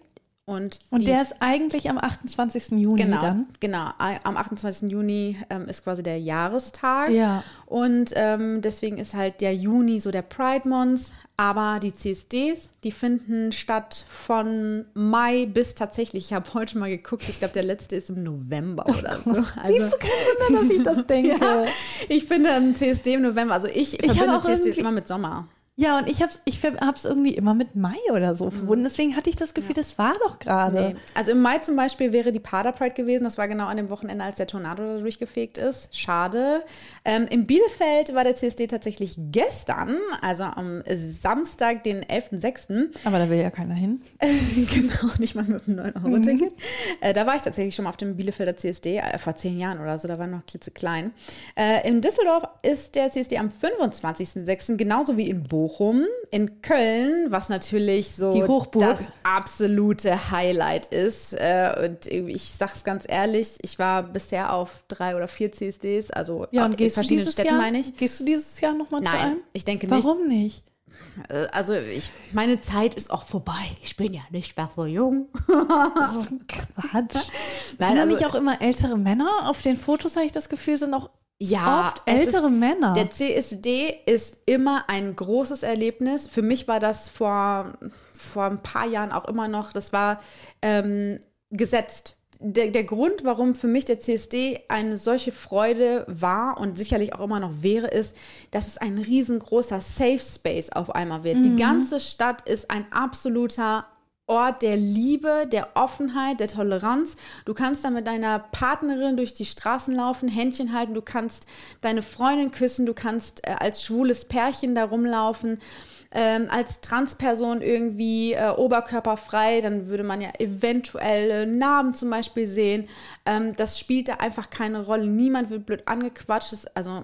Und, Und die- der ist eigentlich am 28. Juni genau, dann. genau. Am 28. Juni ähm, ist quasi der Jahrestag. Ja. Und ähm, deswegen ist halt der Juni so der Pride Month. Aber die CSDs, die finden statt von Mai bis tatsächlich, ich habe heute mal geguckt, ich glaube, der letzte ist im November oder so. Also, Siehst du, kein Wunder, dass ich das denke. ja, ich finde ein CSD im November, also ich, hab verbinde irgendwie- immer mit Sommer. Ja, und ich hab's, ich hab's irgendwie immer mit Mai oder so verbunden. Deswegen hatte ich das Gefühl, das war doch gerade. Nee. Also im Mai zum Beispiel wäre die Pader Pride gewesen. Das war genau an dem Wochenende, als der Tornado da durchgefegt ist. Schade. Ähm, in Bielefeld war der CSD tatsächlich gestern, also am Samstag, den 11.06. Aber da will ja keiner hin. genau, nicht mal mit einem 9-Euro-Ticket. Äh, da war ich tatsächlich schon mal auf dem Bielefelder CSD, äh, vor zehn Jahren oder so, da war noch klitzeklein. Äh, in Düsseldorf ist der CSD am 25.06., genauso wie in Bochum. In Köln, was natürlich so das absolute Highlight ist. Äh, und ich sag's ganz ehrlich, ich war bisher auf drei oder vier CSDs, also Ja, in verschiedenen Städten, Jahr? meine ich. Gehst du dieses Jahr nochmal zu Nein, einem? ich denke nicht. Warum nicht? Äh, Also ich, meine Zeit ist auch vorbei. Ich bin ja nicht mehr so jung. So Quatsch. Nein, sind also- nicht auch immer ältere Männer? Auf den Fotos habe ich das Gefühl, sind auch Ja, oft ältere ist, Männer. Der CSD ist immer ein großes Erlebnis. Für mich war das vor, vor ein paar Jahren auch immer noch, das war ähm, gesetzt. Der, der Grund, warum für mich der CSD eine solche Freude war und sicherlich auch immer noch wäre, ist, dass es ein riesengroßer Safe Space auf einmal wird. Die ganze Stadt ist ein absoluter Ort der Liebe, der Offenheit, der Toleranz. Du kannst da mit deiner Partnerin durch die Straßen laufen, Händchen halten, du kannst deine Freundin küssen, du kannst äh, als schwules Pärchen da rumlaufen. Ähm, als Transperson irgendwie äh, oberkörperfrei, dann würde man ja eventuell Narben zum Beispiel sehen. Ähm, das spielt da einfach keine Rolle. Niemand wird blöd angequatscht. Das, also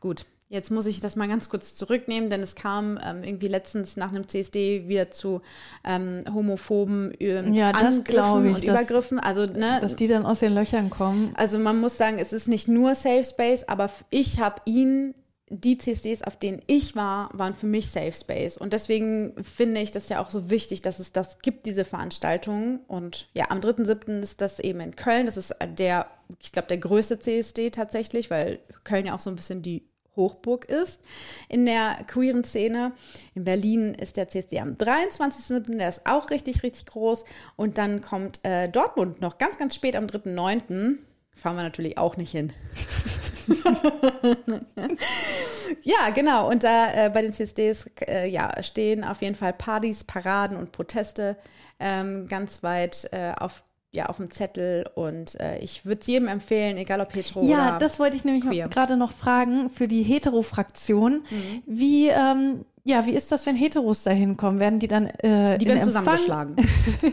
gut, Jetzt muss ich das mal ganz kurz zurücknehmen, denn es kam ähm, irgendwie letztens nach einem CSD wieder zu ähm, homophoben ähm, Ja, das Angriffen ich, und dass- Übergriffen. Also, ne, Dass die dann aus den Löchern kommen. also man muss sagen, es ist nicht nur Safe Space, aber ich habe ihn, die CSDs, auf denen ich war, waren für mich Safe Space. Und deswegen finde ich das ja auch so wichtig, dass es das gibt, diese Veranstaltungen. Und ja, am 3.7. ist das eben in Köln. Das ist der, ich glaube, der größte CSD tatsächlich, weil Köln ja auch so ein bisschen die Hochburg ist in der queeren Szene. In Berlin ist der CSD am 23.07., der ist auch richtig, richtig groß. Und dann kommt äh, Dortmund noch ganz, ganz spät am 3.9. Fahren wir natürlich auch nicht hin. ja, genau. Und da äh, bei den CSDs äh, ja, stehen auf jeden Fall Partys, Paraden und Proteste ähm, ganz weit äh, auf, ja, auf dem Zettel. Und äh, ich würde es jedem empfehlen, egal ob hetero Ja, oder das wollte ich nämlich gerade noch fragen für die Hetero-Fraktion. Mhm. Wie, ähm, ja, wie ist das, wenn Heteros da hinkommen? Werden die dann äh, Die in werden Empfang, zusammengeschlagen.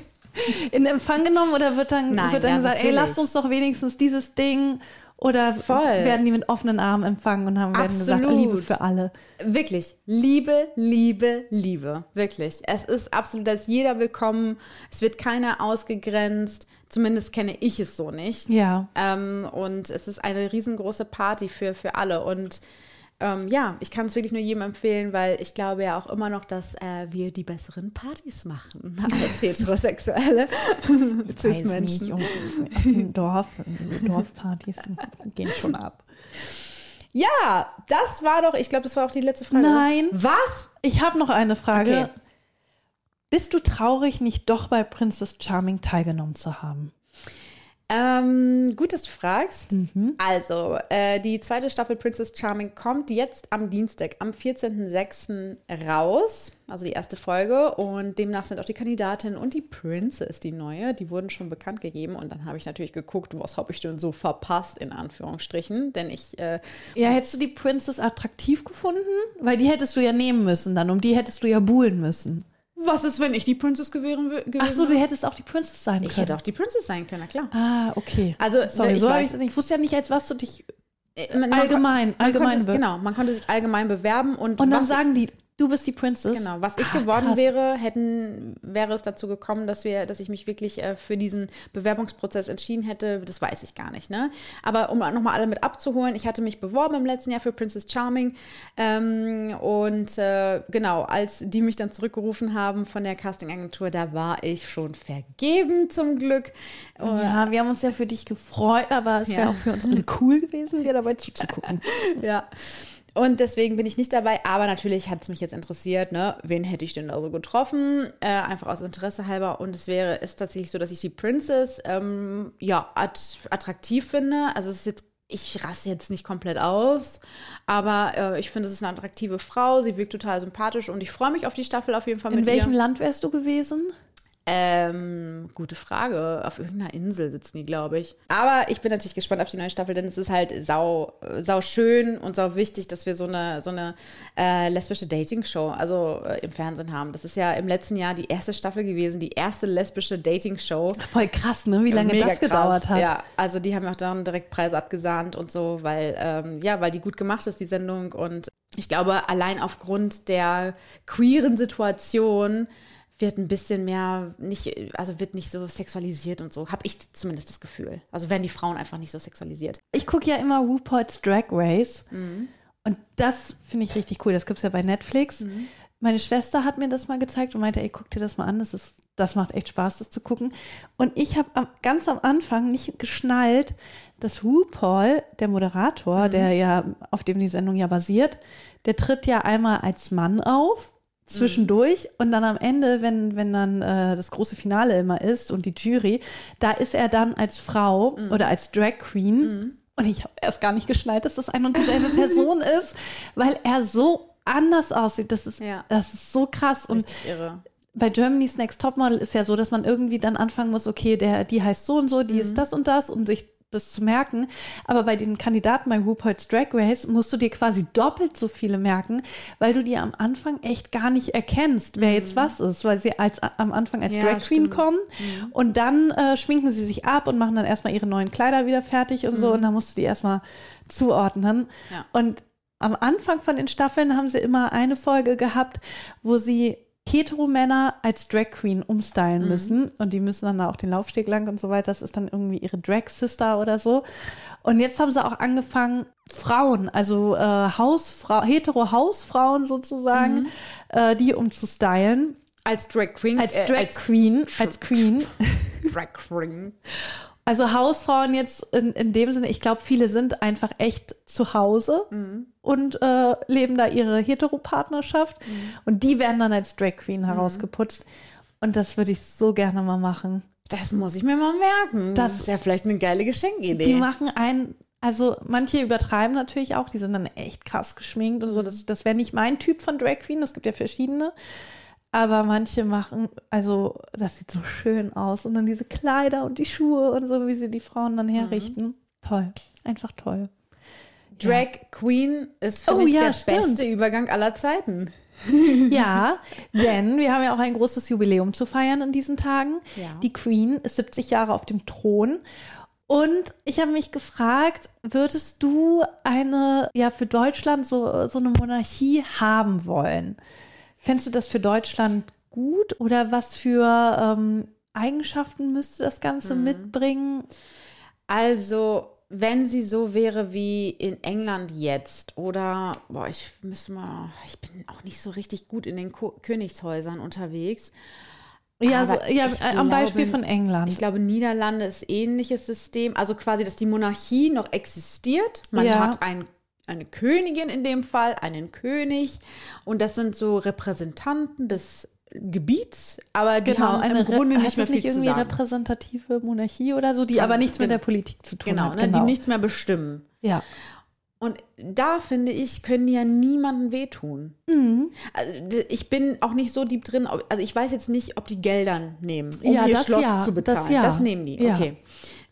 in Empfang genommen oder wird dann, Nein, wird dann ja, gesagt, ey, natürlich. lasst uns doch wenigstens dieses Ding oder Voll. werden die mit offenen Armen empfangen und haben werden gesagt, Absolut. Liebe für alle. Wirklich, Liebe, Liebe, Liebe. Wirklich. Es ist absolut, da ist jeder willkommen. Es wird keiner ausgegrenzt. Zumindest kenne ich es so nicht. Ja. Ähm, und es ist eine riesengroße Party für, für alle. Und ähm, ja, ich kann es wirklich nur jedem empfehlen, weil ich glaube ja auch immer noch, dass äh, wir die besseren Partys machen als heterosexuelle Cis-Menschen. um, dem Dorf, Dorfpartys gehen schon ab. Ja, das war doch, ich glaube, das war auch die letzte Frage. Nein. Was? Ich habe noch eine Frage. Okay. Bist du traurig, nicht doch bei Princess Charming teilgenommen zu haben? Ähm, gut, dass du fragst. Mhm. Also, äh, die zweite Staffel Princess Charming kommt jetzt am Dienstag, am 14.06. raus. Also die erste Folge. Und demnach sind auch die Kandidatin und die Princess, die neue, die wurden schon bekannt gegeben. Und dann habe ich natürlich geguckt, was habe ich denn so verpasst, in Anführungsstrichen. Denn ich, äh, Ja, hättest du die Princess attraktiv gefunden? Weil die hättest du ja nehmen müssen dann. Um die hättest du ja buhlen müssen. Was ist, wenn ich die Princess gewesen, gewesen Ach so, du wäre? hättest auch die Princess sein können. Ich hätte auch die Princess sein können, na klar. Ah, okay. Also, Sorry, ich so weiß- ich, ich wusste ja nicht, als was du dich. Äh, man- Allgemein, man allgemein konnte, Genau, man konnte sich allgemein bewerben. Und, Und dann was- sagen die, du bist die Princess. Genau, was ich Ach, geworden krass. wäre, hätten, wäre es dazu gekommen, dass wir, dass ich mich wirklich äh, für diesen Bewerbungsprozess entschieden hätte, das weiß ich gar nicht, ne? Aber um nochmal alle mit abzuholen, ich hatte mich beworben im letzten Jahr für Princess Charming ähm, und äh, genau, als die mich dann zurückgerufen haben von der Castingagentur, da war ich schon vergeben zum Glück. Und, Ja, wir haben uns ja für dich gefreut, aber es wäre Ja. auch für uns alle cool gewesen, dir dabei zuzugucken. Ja. Und deswegen bin ich nicht dabei, aber natürlich hat es mich jetzt interessiert, ne? Wen hätte ich denn da so getroffen? Äh, einfach aus Interesse halber. Und es wäre, ist tatsächlich so, dass ich die Princess ähm, ja att attraktiv finde. Also es ist jetzt, ich raste jetzt nicht komplett aus, aber äh, ich finde, es ist eine attraktive Frau. Sie wirkt total sympathisch und ich freue mich auf die Staffel auf jeden Fall In mit welchem ihr. Land wärst du gewesen? Ähm, gute Frage. Auf irgendeiner Insel sitzen die, glaube ich. Aber ich bin natürlich gespannt auf die neue Staffel, denn es ist halt sau, sau schön und sau wichtig, dass wir so eine, so eine äh, lesbische Dating-Show also äh, im Fernsehen haben. Das ist ja im letzten Jahr die erste Staffel gewesen, die erste lesbische Dating-Show. Voll krass, ne? Wie lange Mega das gedauert krass. hat. Ja, also die haben auch dann direkt Preise abgesahnt und so, weil, ähm, ja, weil die gut gemacht ist, die Sendung. Und ich glaube, allein aufgrund der queeren Situation wird ein bisschen mehr nicht, also wird nicht so sexualisiert und so, habe ich zumindest das Gefühl. Also werden die Frauen einfach nicht so sexualisiert. Ich gucke ja immer RuPaul's Drag Race und das finde ich richtig cool. Das gibt es ja bei Netflix. Meine Schwester hat mir das mal gezeigt und meinte, ey, guck dir das mal an, das, ist, das macht echt Spaß, das zu gucken. Und ich habe ganz am Anfang nicht geschnallt, dass RuPaul, der Moderator, der ja, auf dem die Sendung ja basiert, der tritt ja einmal als Mann auf, zwischendurch und dann am Ende, wenn, wenn dann äh, das große Finale immer ist und die Jury, da ist er dann als Frau oder als Drag Queen. Und ich habe erst gar nicht geschnallt, dass das eine und dieselbe Person ist, weil er so anders aussieht. Das ist, Ja. das ist so krass. Und bei Germany's Next Topmodel ist ja so, dass man irgendwie dann anfangen muss, okay, der, die heißt so und so, die ist das und das und sich das zu merken. Aber bei den Kandidaten bei RuPaul's Drag Race musst du dir quasi doppelt so viele merken, weil du dir am Anfang echt gar nicht erkennst, wer jetzt was ist, weil sie als am Anfang als Ja, Drag Queen stimmt. kommen und dann äh, schminken sie sich ab und machen dann erstmal ihre neuen Kleider wieder fertig und so und dann musst du die erstmal zuordnen. Ja. Und am Anfang von den Staffeln haben sie immer eine Folge gehabt, wo sie Hetero-Männer als Drag Queen umstylen müssen und die müssen dann da auch den Laufsteg lang und so weiter. Das ist dann irgendwie ihre Drag-Sister oder so. Und jetzt haben sie auch angefangen, Frauen, also äh, Hausfrau, hetero-Hausfrauen sozusagen, äh, die umzustylen. Als Drag Queen. Als äh, Drag Queen, als Queen. Drag Queen. Also Hausfrauen jetzt in, in dem Sinne, ich glaube, viele sind einfach echt zu Hause und äh, leben da ihre Heteropartnerschaft und die werden dann als Drag Queen herausgeputzt. Und das würde ich so gerne mal machen. Das muss ich mir mal merken. Das, Das- ist ja vielleicht eine geile Geschenkidee. Die machen ein, also manche übertreiben natürlich auch, die sind dann echt krass geschminkt und so. Das, das wäre nicht mein Typ von Drag Queen, es gibt ja verschiedene. Aber manche machen, also das sieht so schön aus. Und dann diese Kleider und die Schuhe und so, wie sie die Frauen dann herrichten. Toll, einfach toll. Drag Queen ist, finde Oh ich, ja, der stimmt. beste Übergang aller Zeiten. Ja, denn wir haben ja auch ein großes Jubiläum zu feiern in diesen Tagen. Ja. Die Queen ist 70 Jahre auf dem Thron. Und ich habe mich gefragt, würdest du eine, ja, für Deutschland so, so eine Monarchie haben wollen? Fändest du das für Deutschland gut oder was für ähm, Eigenschaften müsste das Ganze mitbringen? Also, wenn sie so wäre wie in England jetzt oder, boah, ich müsste mal, ich bin auch nicht so richtig gut in den Ko Königshäusern unterwegs. Ja, so, ja äh, am Beispiel glaube- von England. Ich glaube, Niederlande ist ähnliches System. Also quasi, dass die Monarchie noch existiert. Man Ja. hat ein, eine Königin in dem Fall, einen König. Und das sind so Repräsentanten des Gebiets, aber die haben im Re- Grunde heißt nicht mehr das nicht viel zu irgendwie sagen. repräsentative Monarchie oder so, die aber nichts mit genau. der Politik zu tun Genau, hat. ne, die nichts mehr bestimmen. Ja. Und da finde ich, können die ja niemandem wehtun. Mhm. Also, ich bin auch nicht so deep drin, also ich weiß jetzt nicht, ob die Geldern nehmen, um Ja, ihr das Schloss ja, zu bezahlen. das Das, ja. nehmen die, okay.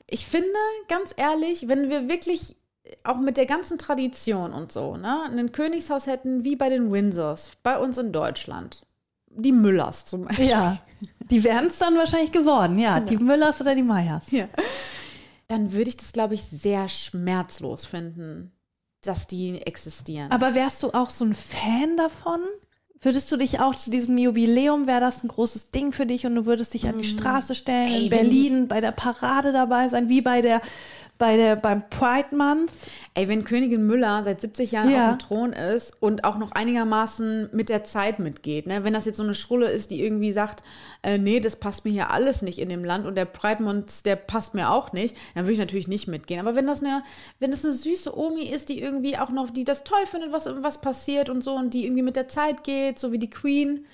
Ich finde, ganz ehrlich, wenn wir wirklich auch mit der ganzen Tradition und so, ne, ein Königshaus hätten wie bei den Windsors, bei uns in Deutschland. Die Müllers zum Beispiel. Ja. Die wären es dann wahrscheinlich geworden, ja. Genau. Die Müllers oder die Meyers. Ja. Dann würde ich das, glaube ich, sehr schmerzlos finden, dass die existieren. Aber wärst du auch so ein Fan davon? Würdest du dich auch zu diesem Jubiläum, wäre das ein großes Ding für dich und du würdest dich an die Straße stellen. Ey, in Berlin bei der Parade dabei sein, wie bei der, bei der, beim Pride Month? Ey, wenn Königin Müller seit 70 Jahren Ja. auf dem Thron ist und auch noch einigermaßen mit der Zeit mitgeht, ne? wenn das jetzt so eine Schrulle ist, die irgendwie sagt, äh, nee, das passt mir hier alles nicht in dem Land und der Pride Month, der passt mir auch nicht, dann würde ich natürlich nicht mitgehen. Aber wenn das eine, wenn das eine süße Omi ist, die irgendwie auch noch, die das toll findet, was, was passiert und so und die irgendwie mit der Zeit geht, so wie die Queen,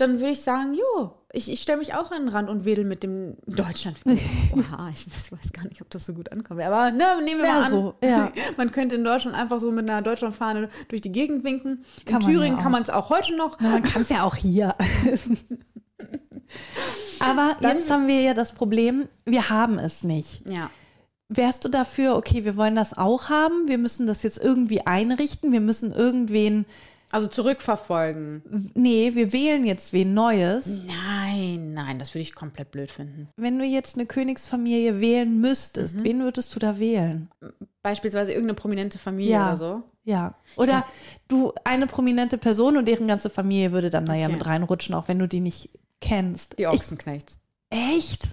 dann würde ich sagen, jo, ich, ich stelle mich auch an den Rand und wedel mit dem Deutschland. Oha, ich weiß, weiß gar nicht, ob das so gut ankommt. Aber ne, nehmen wir Wär mal an, so, ja. man könnte in Deutschland einfach so mit einer Deutschlandfahne durch die Gegend winken. In Kann man Thüringen ja kann man es auch heute noch. Man kann es ja auch hier. Aber jetzt haben wir ja das Problem, wir haben es nicht. Ja. Wärst du dafür, okay, wir wollen das auch haben, wir müssen das jetzt irgendwie einrichten, wir müssen irgendwen, Also zurückverfolgen. nee, wir wählen jetzt wen Neues. Nein, nein, das würde ich komplett blöd finden. Wenn du jetzt eine Königsfamilie wählen müsstest, wen würdest du da wählen? Beispielsweise irgendeine prominente Familie Ja. oder so. Ja. Oder du, eine prominente Person und deren ganze Familie würde dann da ja Okay. mit reinrutschen, auch wenn du die nicht kennst. Die ich, Ochsenknechts. echt?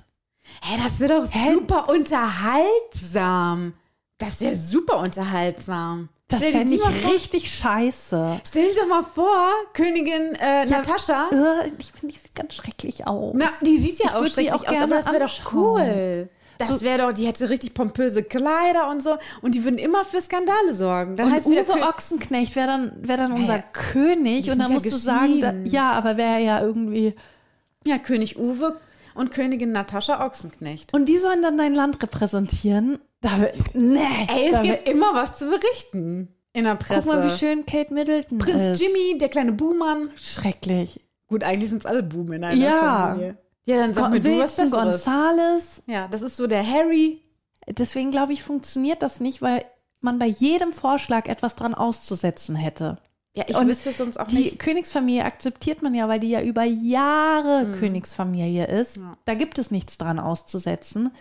Hä, das wäre doch super unterhaltsam. Das wäre super unterhaltsam. Das fände ich vor- richtig scheiße. Stell dir doch mal vor, Königin äh, Natascha. Äh, ich finde, die sieht ganz schrecklich aus. Na, die sieht Ich ja auch würd die schrecklich auch aus, aber das wäre doch cool. Das wäre doch, die hätte richtig pompöse Kleider und so und die würden immer für Skandale sorgen. Dann Und heißt Uwe Kö- Ochsenknecht wäre dann, wär dann unser Hä? König und dann ja musst du sagen, da, ja, aber wäre ja irgendwie. ja, König Uwe und Königin Natascha Ochsenknecht. Und die sollen dann dein Land repräsentieren. Da wär, nee. Ey, es gibt immer was zu berichten in der Presse. guck mal, wie schön Kate Middleton Prinz ist. Jimmy, der kleine Buhmann. Schrecklich. Gut, eigentlich sind es alle Buben in einer Ja. Familie. Ja, dann sag mir du was Besseres. Gonzales. Ja, das ist so der Harry. Deswegen glaube ich, funktioniert das nicht, weil man bei jedem Vorschlag etwas dran auszusetzen hätte. Ja, ich Und wüsste es sonst auch Die nicht. Königsfamilie akzeptiert man ja, weil die ja über Jahre Königsfamilie ist. Da gibt es nichts dran auszusetzen.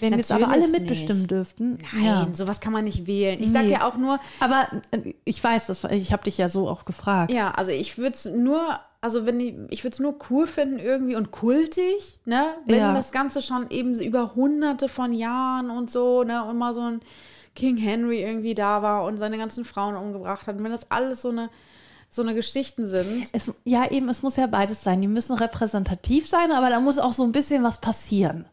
Wenn jetzt aber alle Natürlich mitbestimmen nicht. dürften. Nein, ja. sowas kann man nicht wählen. Ich sage Nee. ja auch nur, Aber äh, ich weiß, das, ich habe dich ja so auch gefragt. ja, also ich würde es nur, also wenn ich, ich würde es nur cool finden irgendwie und kultig, ne? Wenn Ja. das Ganze schon eben über hunderte von Jahren und so, ne? Und mal so ein King Henry irgendwie da war und seine ganzen Frauen umgebracht hat. Und wenn das alles so eine, so eine Geschichten sind. Es, ja, eben, es muss ja beides sein. Die müssen repräsentativ sein, aber da muss auch so ein bisschen was passieren.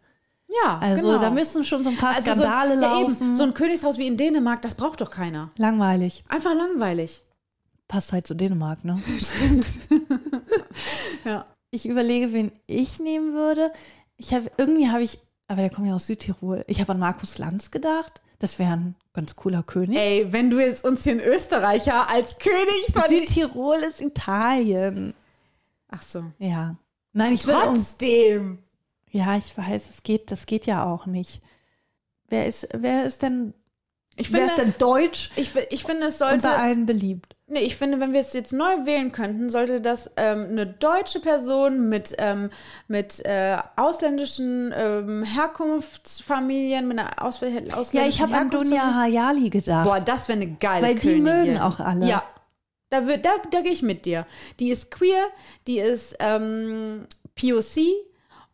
Ja, Also genau. da müssen schon so ein paar also Skandale so, ja, laufen. eben, so ein Königshaus wie in Dänemark, das braucht doch keiner. Langweilig. Einfach langweilig. Passt halt zu Dänemark, ne? Ja. Ich überlege, wen ich nehmen würde. Ich habe irgendwie habe ich, aber der kommt ja aus Südtirol. Ich habe an Markus Lanz gedacht. Das wäre ein ganz cooler König. Ey, wenn du jetzt uns hier einen Österreicher als König von Südtirol ist Italien. Ach so. Ja. Nein, ich will Trotzdem. Ja, ich weiß, es geht, das geht ja auch nicht. Wer ist, wer ist denn, Ich wer finde, ist denn deutsch ich, ich finde, es unter sollte. allen beliebt? Nee, ich finde, wenn wir es jetzt neu wählen könnten, sollte das ähm, eine deutsche Person mit, ähm, mit äh, ausländischen ähm, Herkunftsfamilien, mit einer Aus ausländischen Ja, ich habe an Dunja Hayali gedacht. Boah, das wäre eine geile Weil die Königin. mögen auch alle. Ja. Da, da, da gehe ich mit dir. Die ist queer, die ist ähm, POC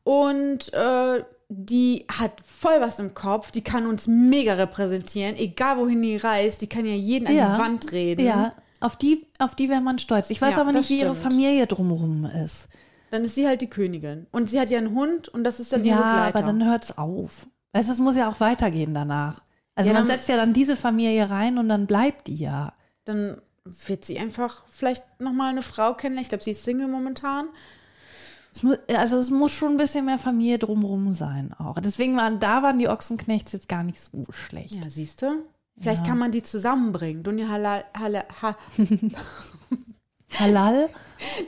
und äh, die hat voll was im Kopf. Die kann uns mega repräsentieren, egal wohin die reist. Die kann ja jeden an Ja. die Wand reden. Ja, auf die, auf die wäre man stolz. Ich weiß Ja, aber nicht, wie ihre. Familie drumherum ist. Dann ist sie halt die Königin. Und sie hat ja einen Hund und das ist dann Ja, Begleiter. aber dann hört's auf. Weißt du, es muss ja auch weitergehen danach. Also Ja, man setzt ja dann diese Familie rein und dann bleibt die ja. dann wird sie einfach vielleicht nochmal eine Frau kennenlernen. Ich glaube, sie ist Single momentan. Es mu also es muss schon ein bisschen mehr Familie drumherum sein auch. Deswegen waren, da waren die Ochsenknechts jetzt gar nicht so schlecht. Ja, siehst du? Vielleicht kann man die zusammenbringen. Dunja Halal, Halal, ha, Halal?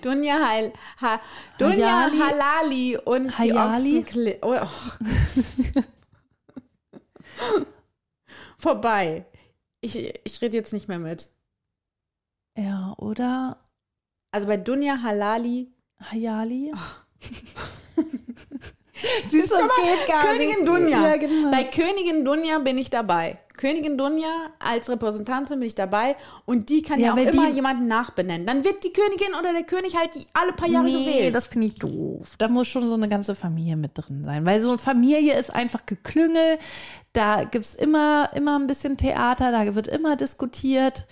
Dunja, Hal, ha, Dunja Hayali? Halali und Hayali? die Ochsenkle oh, oh. Vorbei. Ich, ich rede jetzt nicht mehr mit. Ja, oder Also bei Dunja Halali. Hayali? Siehst Schau mal, geht gar Königin nicht. Dunja. Ja, genau. Bei Königin Dunja bin ich dabei. Königin Dunja als Repräsentantin bin ich dabei und die kann ja, Ja, auch immer die- jemanden nachbenennen. Dann wird die Königin oder der König halt die alle paar Jahre nee, gewählt. das finde ich doof. Da muss schon so eine ganze Familie mit drin sein. Weil so eine Familie ist einfach Geklüngel. Da gibt es immer, immer ein bisschen Theater, da wird immer diskutiert.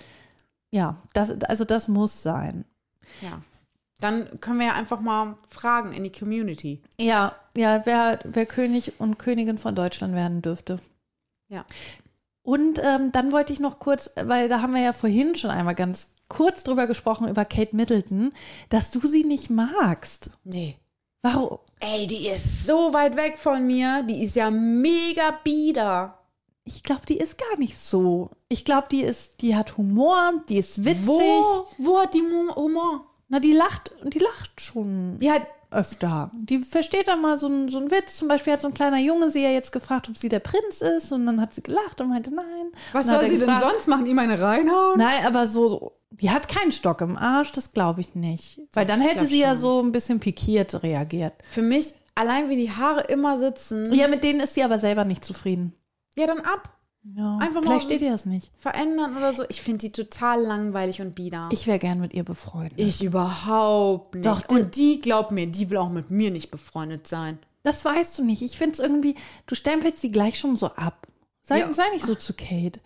Ja, das, also das muss sein. ja. Dann können wir ja einfach mal fragen in die Community. Ja, ja, wer, wer König und Königin von Deutschland werden dürfte. Ja. Und ähm, dann wollte ich noch kurz, weil da haben wir ja vorhin schon einmal ganz kurz drüber gesprochen, über Kate Middleton, dass du sie nicht magst. Nee. Warum? Ey, die ist so weit weg von mir. Die ist ja mega bieder. Ich glaube, die ist gar nicht so. Ich glaube, die ist, die hat Humor, die ist witzig. Wo, wo hat die Humor? Na, die lacht, die lacht schon Die hat, öfter. Die versteht dann mal so einen so einen Witz. Zum Beispiel hat so ein kleiner Junge sie ja jetzt gefragt, ob sie der Prinz ist. Und dann hat sie gelacht und meinte, nein. was soll sie er denn gefragt, sonst machen? Ihm eine reinhauen? Nein, aber so, so, die hat keinen Stock im Arsch, das glaube ich nicht. Weil dann hätte sie ja schon. so ein bisschen pikiert reagiert. Für mich, allein wie die Haare immer sitzen. Ja, mit denen ist sie aber selber nicht zufrieden. Ja, dann ab. Ja, Einfach mal- vielleicht steht ihr das nicht. Verändern oder so. Ich finde die total langweilig und bieder. Ich wäre gern mit ihr befreundet. Ich überhaupt nicht. Doch, und die, glaub mir, die will auch mit mir nicht befreundet sein. Das weißt du nicht. Ich finde es irgendwie, du stempelst sie gleich schon so ab. Sei, Ja. sei nicht so zu Kate.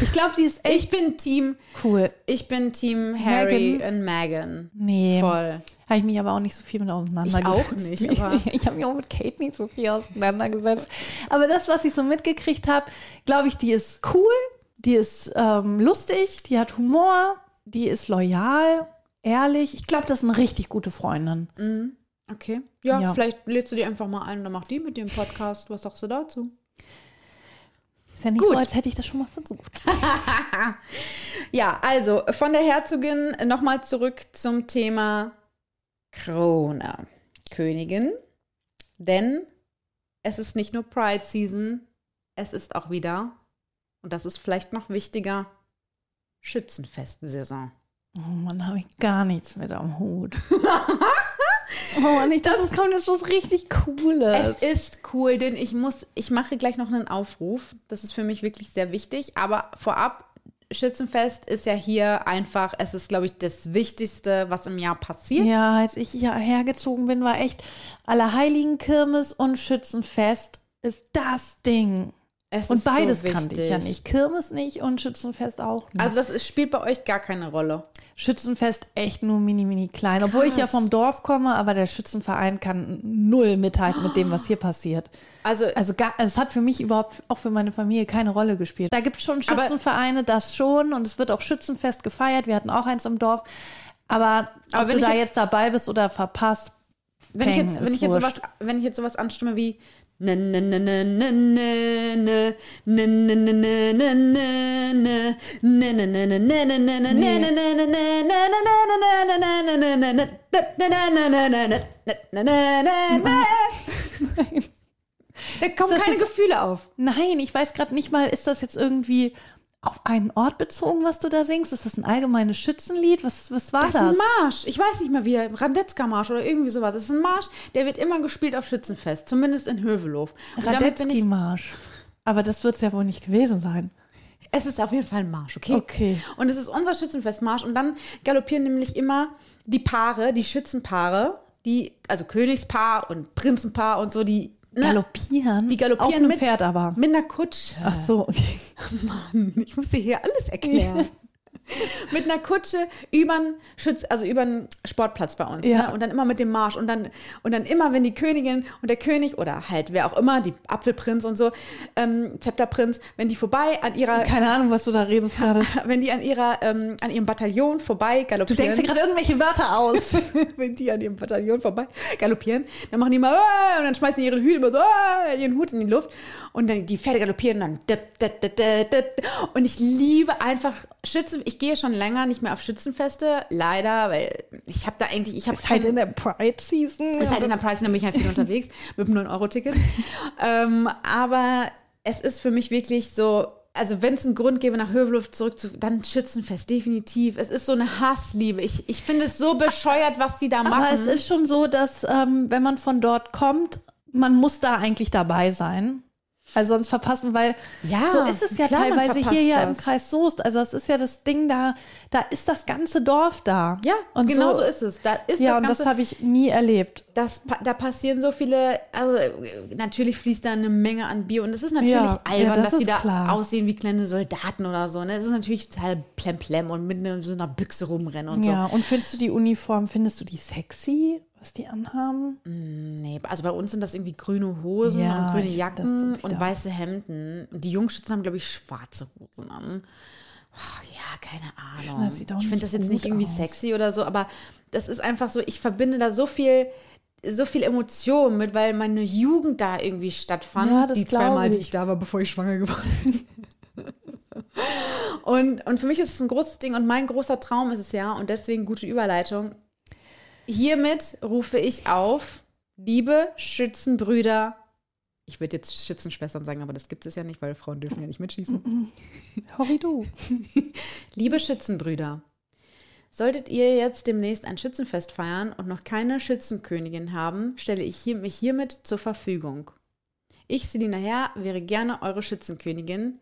Ich glaube, die ist echt Ich bin Team, cool. ich bin Team Harry und Meghan. Nee, Voll. habe ich mich aber auch nicht so viel mit auseinandergesetzt. Ich auch nicht, aber- ich habe mich auch mit Kate nicht so viel auseinandergesetzt. Aber das, was ich so mitgekriegt habe, glaube ich, die ist cool, die ist ähm, lustig, die hat Humor, die ist loyal, ehrlich. Ich glaube, das eine richtig gute Freundin. Okay. Ja, Ja. vielleicht lädst du die einfach mal ein und dann macht die mit dir einen Podcast. Was sagst du dazu? Ist ja nicht Gut. so, als hätte ich das schon mal versucht. Ja, also von der Herzogin nochmal zurück zum Thema Krone. Königin. Denn es ist nicht nur Pride Season, es ist auch wieder, und das ist vielleicht noch wichtiger, Schützenfestsaison. Oh Mann, habe ich gar nichts mit am Hut. oh Mann, ich dachte, es kommt jetzt was richtig Cooles. Es ist cool, denn ich muss, ich mache gleich noch einen Aufruf. Das ist für mich wirklich sehr wichtig. Aber vorab, Schützenfest ist ja hier einfach, es ist, glaube ich, das Wichtigste, was im Jahr passiert. Ja, als ich hier hergezogen bin, war echt Allerheiligen Kirmes und Schützenfest ist das Ding. Es und ist so beides kannte ich ja nicht. Kirmes nicht und Schützenfest auch nicht. Also das ist, spielt bei euch gar keine Rolle. Schützenfest echt nur mini, mini klein. Obwohl ich ja Krass. vom Dorf komme, aber der Schützenverein kann null mithalten mit dem, was hier passiert. Also, Also gar, es hat für mich überhaupt, auch für meine Familie, keine Rolle gespielt. Da gibt es schon Schützenvereine, das schon. Und es wird auch Schützenfest gefeiert. Wir hatten auch eins im Dorf. Aber, Aber ob wenn du ich da jetzt- jetzt, dabei bist oder verpasst, wenn ich Peng, jetzt, wenn ich jetzt sowas, wenn ich jetzt sowas anstimme wie da kommen keine Gefühle auf. Nein, ich weiß gerade nicht mal, ist das jetzt irgendwie auf einen Ort bezogen, was du da singst? Ist das ein allgemeines Schützenlied? Was, was war Das das? ist ein Marsch. Ich weiß nicht mehr wie. Radetzka-Marsch oder irgendwie sowas. Das ist ein Marsch, der wird immer gespielt auf Schützenfest. Zumindest in ich- Radetzky-Marsch. Aber das wird es ja wohl nicht gewesen sein. Es ist auf jeden Fall ein Marsch, okay? Okay. Und es ist unser Schützenfestmarsch. Und dann galoppieren nämlich immer die Paare, die Schützenpaare, die, also Königspaar und Prinzenpaar und so, die. Galoppieren? Die galoppieren Auf einem mit, Pferd aber. mit einer Kutsche. Ach so, okay. Mann, ich muss dir hier alles erklären. Mit einer Kutsche über einen Schütz, also über einen Sportplatz bei uns. Ja. Ne? Und dann immer mit dem Marsch. Und dann, und dann immer, wenn die Königin und der König oder halt wer auch immer, die Apfelprinz und so, ähm, Zepterprinz, wenn die vorbei an ihrer, Keine Ahnung, was du da redest gerade. wenn die an ihrer, ähm, an ihrem Bataillon vorbei Du galoppieren. denkst dir gerade irgendwelche Wörter aus. wenn die an ihrem Bataillon vorbei galoppieren, dann machen die mal "Ah", und dann schmeißen die ihren Hut immer so "Ah", ihren Hut in die Luft und dann die Pferde galoppieren dann dip, dip. und ich liebe einfach Schützen. Ich gehe schon länger nicht mehr auf Schützenfeste, leider, weil ich habe da eigentlich, ich habe Ist halt in der Pride-Season. ist halt in der Price, da bin ich halt viel unterwegs mit einem 9-Euro-Ticket. ähm, aber es ist für mich wirklich so, also wenn es einen Grund gäbe, nach Hövelhof zurück zu, dann Schützenfest, definitiv. Es ist so eine Hassliebe. Ich, ich finde es so bescheuert, was die da machen. Aber es ist schon so, dass ähm, wenn man von dort kommt, man muss da eigentlich dabei sein. Also sonst verpasst man, weil Ja, so ist es ja klar, teilweise hier ja im. Kreis Soest. Also das ist ja das Ding da, da ist das ganze Dorf da. ja, und genau so, ist es. Da ist Ja, das und Ganze, das habe ich nie erlebt. das, da passieren so viele, also natürlich fließt da eine Menge an Bier und es ist natürlich Ja, albern, ja, das dass die da klar. aussehen wie kleine Soldaten oder so. Ne? Es ist natürlich total plemplem und mit so einer Büchse rumrennen und so. Ja, und findest du die Uniform, findest du die sexy, was die anhaben? Nee, also bei uns sind das irgendwie grüne Hosen Ja, und grüne Jacken die und weiße Hemden. Die Jungschützen haben, glaube ich, schwarze Hosen an. Ach, ja, keine Ahnung. Ich finde nicht das jetzt nicht irgendwie aus. sexy oder so, aber das ist einfach so, ich verbinde da so viel so viel Emotion mit, weil meine Jugend da irgendwie stattfand. Ja, das die zweimal, die ich. ich da war, bevor ich schwanger geworden bin. und, und für mich ist es ein großes Ding und mein großer Traum ist es ja, und deswegen gute Überleitung. Hiermit rufe ich auf, liebe Schützenbrüder, ich würde jetzt Schützenschwestern sagen, aber das gibt es ja nicht, weil Frauen dürfen ja nicht mitschießen. Hori du. Liebe Schützenbrüder, solltet ihr jetzt demnächst ein Schützenfest feiern und noch keine Schützenkönigin haben, stelle ich hier, mich hiermit zur Verfügung. Ich, Selina Herr, wäre gerne eure Schützenkönigin,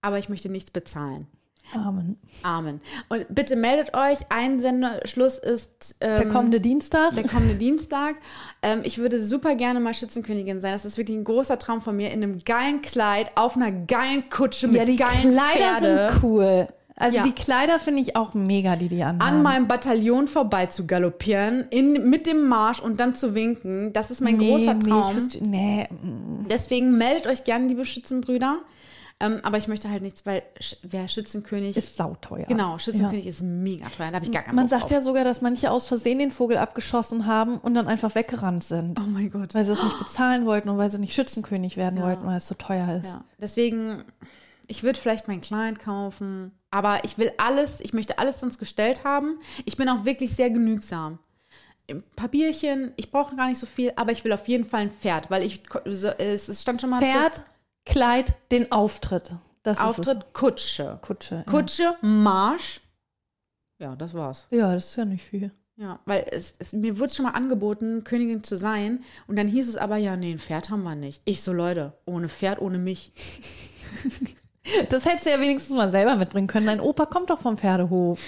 aber ich möchte nichts bezahlen. Amen. Amen. Und bitte meldet euch, Einsendeschluss ist ähm, Der kommende Dienstag. der kommende Dienstag. Ähm, ich würde super gerne mal Schützenkönigin sein. Das ist wirklich ein großer Traum von mir. In einem geilen Kleid, auf einer geilen Kutsche mit ja, die geilen Kleider Pferde. sind cool. Also Ja. die Kleider finde ich auch mega, die die anhaben. an meinem Bataillon vorbei zu galoppieren, in, mit dem Marsch und dann zu winken. Das ist mein nee, großer Nee, Traum. ich wüsste, nee, mm. Deswegen meldet euch gerne, liebe Schützenbrüder. Ähm, aber ich möchte halt nichts, weil wer Schützenkönig. ist sauteuer. genau, Schützenkönig ist mega teuer. Da habe ich gar keinen Man sagt drauf. ja sogar, dass manche aus Versehen den Vogel abgeschossen haben und dann einfach weggerannt sind. Oh mein Gott. Weil sie es nicht bezahlen wollten und weil sie nicht Schützenkönig werden wollten, weil es so teuer ist. Ja, deswegen, ich würde vielleicht mein Kleid kaufen, aber ich will alles, ich möchte alles sonst gestellt haben. Ich bin auch wirklich sehr genügsam. Bierchen, ich brauche gar nicht so viel, aber ich will auf jeden Fall ein Pferd, weil ich, es stand schon mal Pferd, Kleid, den Auftritt. Das Auftritt, Kutsche. Kutsche. Kutsche, Marsch. Ja, das war's. Ja. ja, das ist ja nicht viel. Ja, weil es, es, mir wurde schon mal angeboten, Königin zu sein. Und dann hieß es aber, ja, nee, ein Pferd haben wir nicht. Ich so, Leute, ohne Pferd, ohne mich. Das hättest du ja wenigstens mal selber mitbringen können. Dein Opa kommt doch vom Pferdehof.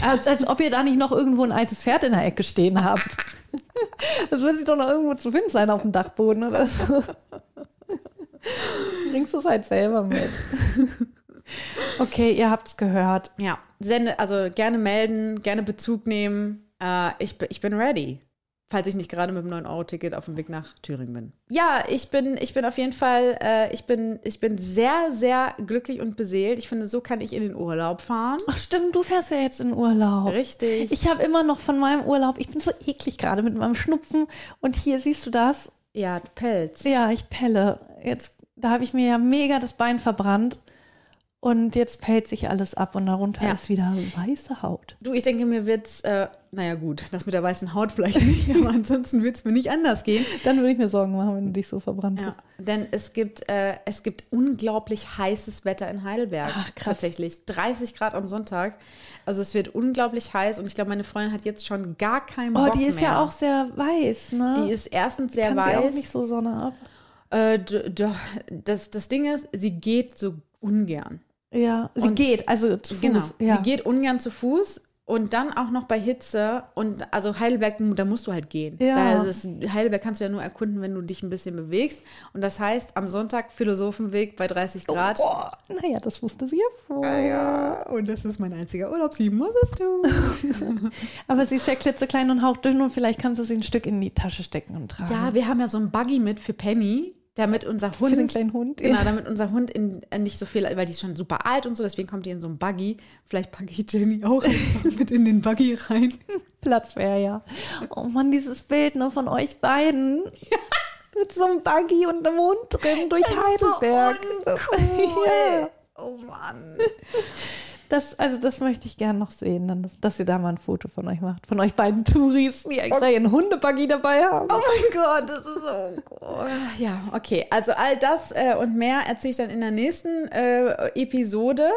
Als, als ob ihr da nicht noch irgendwo ein altes Pferd in der Ecke stehen habt. Das wird sich doch noch irgendwo zu finden sein auf dem Dachboden oder so. Bringst du es halt selber mit. Okay, ihr habt's gehört. Ja, sende, also gerne melden, gerne Bezug nehmen. Äh, ich, bin- ich bin ready. Falls ich nicht gerade mit dem 9-Euro-Ticket auf dem Weg nach Thüringen bin. Ja, ich bin, ich bin auf jeden Fall, äh, ich, bin, ich bin sehr, sehr glücklich und beseelt. Ich finde, so kann ich in den Urlaub fahren. Ach stimmt, du fährst ja jetzt in Urlaub. Richtig. Ich habe immer noch von meinem Urlaub, ich bin so eklig gerade mit meinem Schnupfen. Und hier siehst du das. ja, du pelzt. Ja, ich pelle. Jetzt, da habe ich mir ja mega das Bein verbrannt. Und jetzt pellt sich alles ab und darunter Ja. ist wieder weiße Haut. Du, ich denke, mir wird's, äh, naja gut, das mit der weißen Haut vielleicht nicht, aber ansonsten wird's mir nicht anders gehen. Dann würde ich mir Sorgen machen, wenn du dich so verbrannt Ja, hast. denn es gibt, äh, es gibt unglaublich heißes Wetter in Heidelberg. Ach, krass. Tatsächlich. 30 Grad am Sonntag. Also es wird unglaublich heiß und ich glaube, meine Freundin hat jetzt schon gar keinen Oh, Bock die ist mehr. ja auch sehr weiß, ne? Die ist erstens sehr Kann weiß. sie auch nicht so Sonne ab. Äh, d- d- das, das Ding ist, sie geht so ungern. Ja, sie Und- geht, also zu Fuß. Genau. Ja. Sie geht ungern zu Fuß und dann auch noch bei Hitze. Und also Heidelberg, da musst du halt gehen. Ja. Da ist, Heidelberg kannst du ja nur erkunden, wenn du dich ein bisschen bewegst. Und das heißt, am Sonntag Philosophenweg bei 30 Grad. Boah, naja, das wusste sie ja vorher. Ja, und das ist mein einziger Urlaub. Sie muss es tun. Aber sie ist ja klitzeklein und hauchdünn und vielleicht kannst du sie ein Stück in die Tasche stecken und tragen. ja, wir haben ja so ein Buggy mit für Penny, damit unser Hund. Für den kleinen Hund. Genau, damit unser Hund in, äh, nicht so viel, weil die ist schon super alt und so, deswegen kommt die in so ein Buggy. Vielleicht packe ich Jenny auch mit in den Buggy rein. Platz wäre ja. Oh Mann, dieses Bild ne, von euch beiden. Mit so einem Buggy und einem Hund drin durch Heidelberg. ja. Oh Mann. Das, also das möchte ich gerne noch sehen, dann, dass, dass ihr da mal ein Foto von euch macht. Von euch beiden Touris, die extra ihren Hundebuggy dabei haben. Oh mein Gott, das ist so. Oh, ja, okay. Also all das äh, und mehr erzähle ich dann in der nächsten äh, Episode.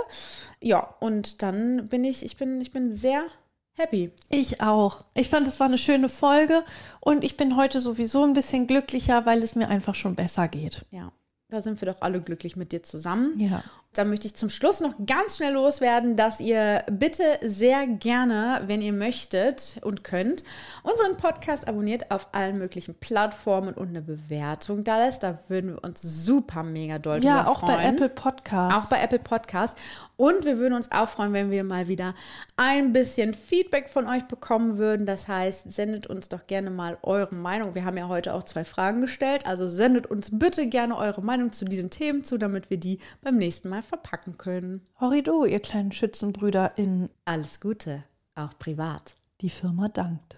Ja, und dann bin ich, ich bin, ich bin sehr happy. Ich auch. Ich fand, es war eine schöne Folge und ich bin heute sowieso ein bisschen glücklicher, weil es mir einfach schon besser geht. Ja, da sind wir doch alle glücklich mit dir zusammen. Ja. Da möchte ich zum Schluss noch ganz schnell loswerden, dass ihr bitte sehr gerne, wenn ihr möchtet und könnt, unseren Podcast abonniert auf allen möglichen Plattformen und eine Bewertung da lässt. Da würden wir uns super mega doll Ja, drüber auch freuen. bei Apple Podcasts. Auch bei Apple Podcast. Und wir würden uns auch freuen, wenn wir mal wieder ein bisschen Feedback von euch bekommen würden. Das heißt, sendet uns doch gerne mal eure Meinung. Wir haben ja heute auch zwei Fragen gestellt. Also sendet uns bitte gerne eure Meinung zu diesen Themen zu, damit wir die beim nächsten Mal verpacken können. Horrido, ihr kleinen Schützenbrüder in Alles Gute, auch privat. die Firma dankt.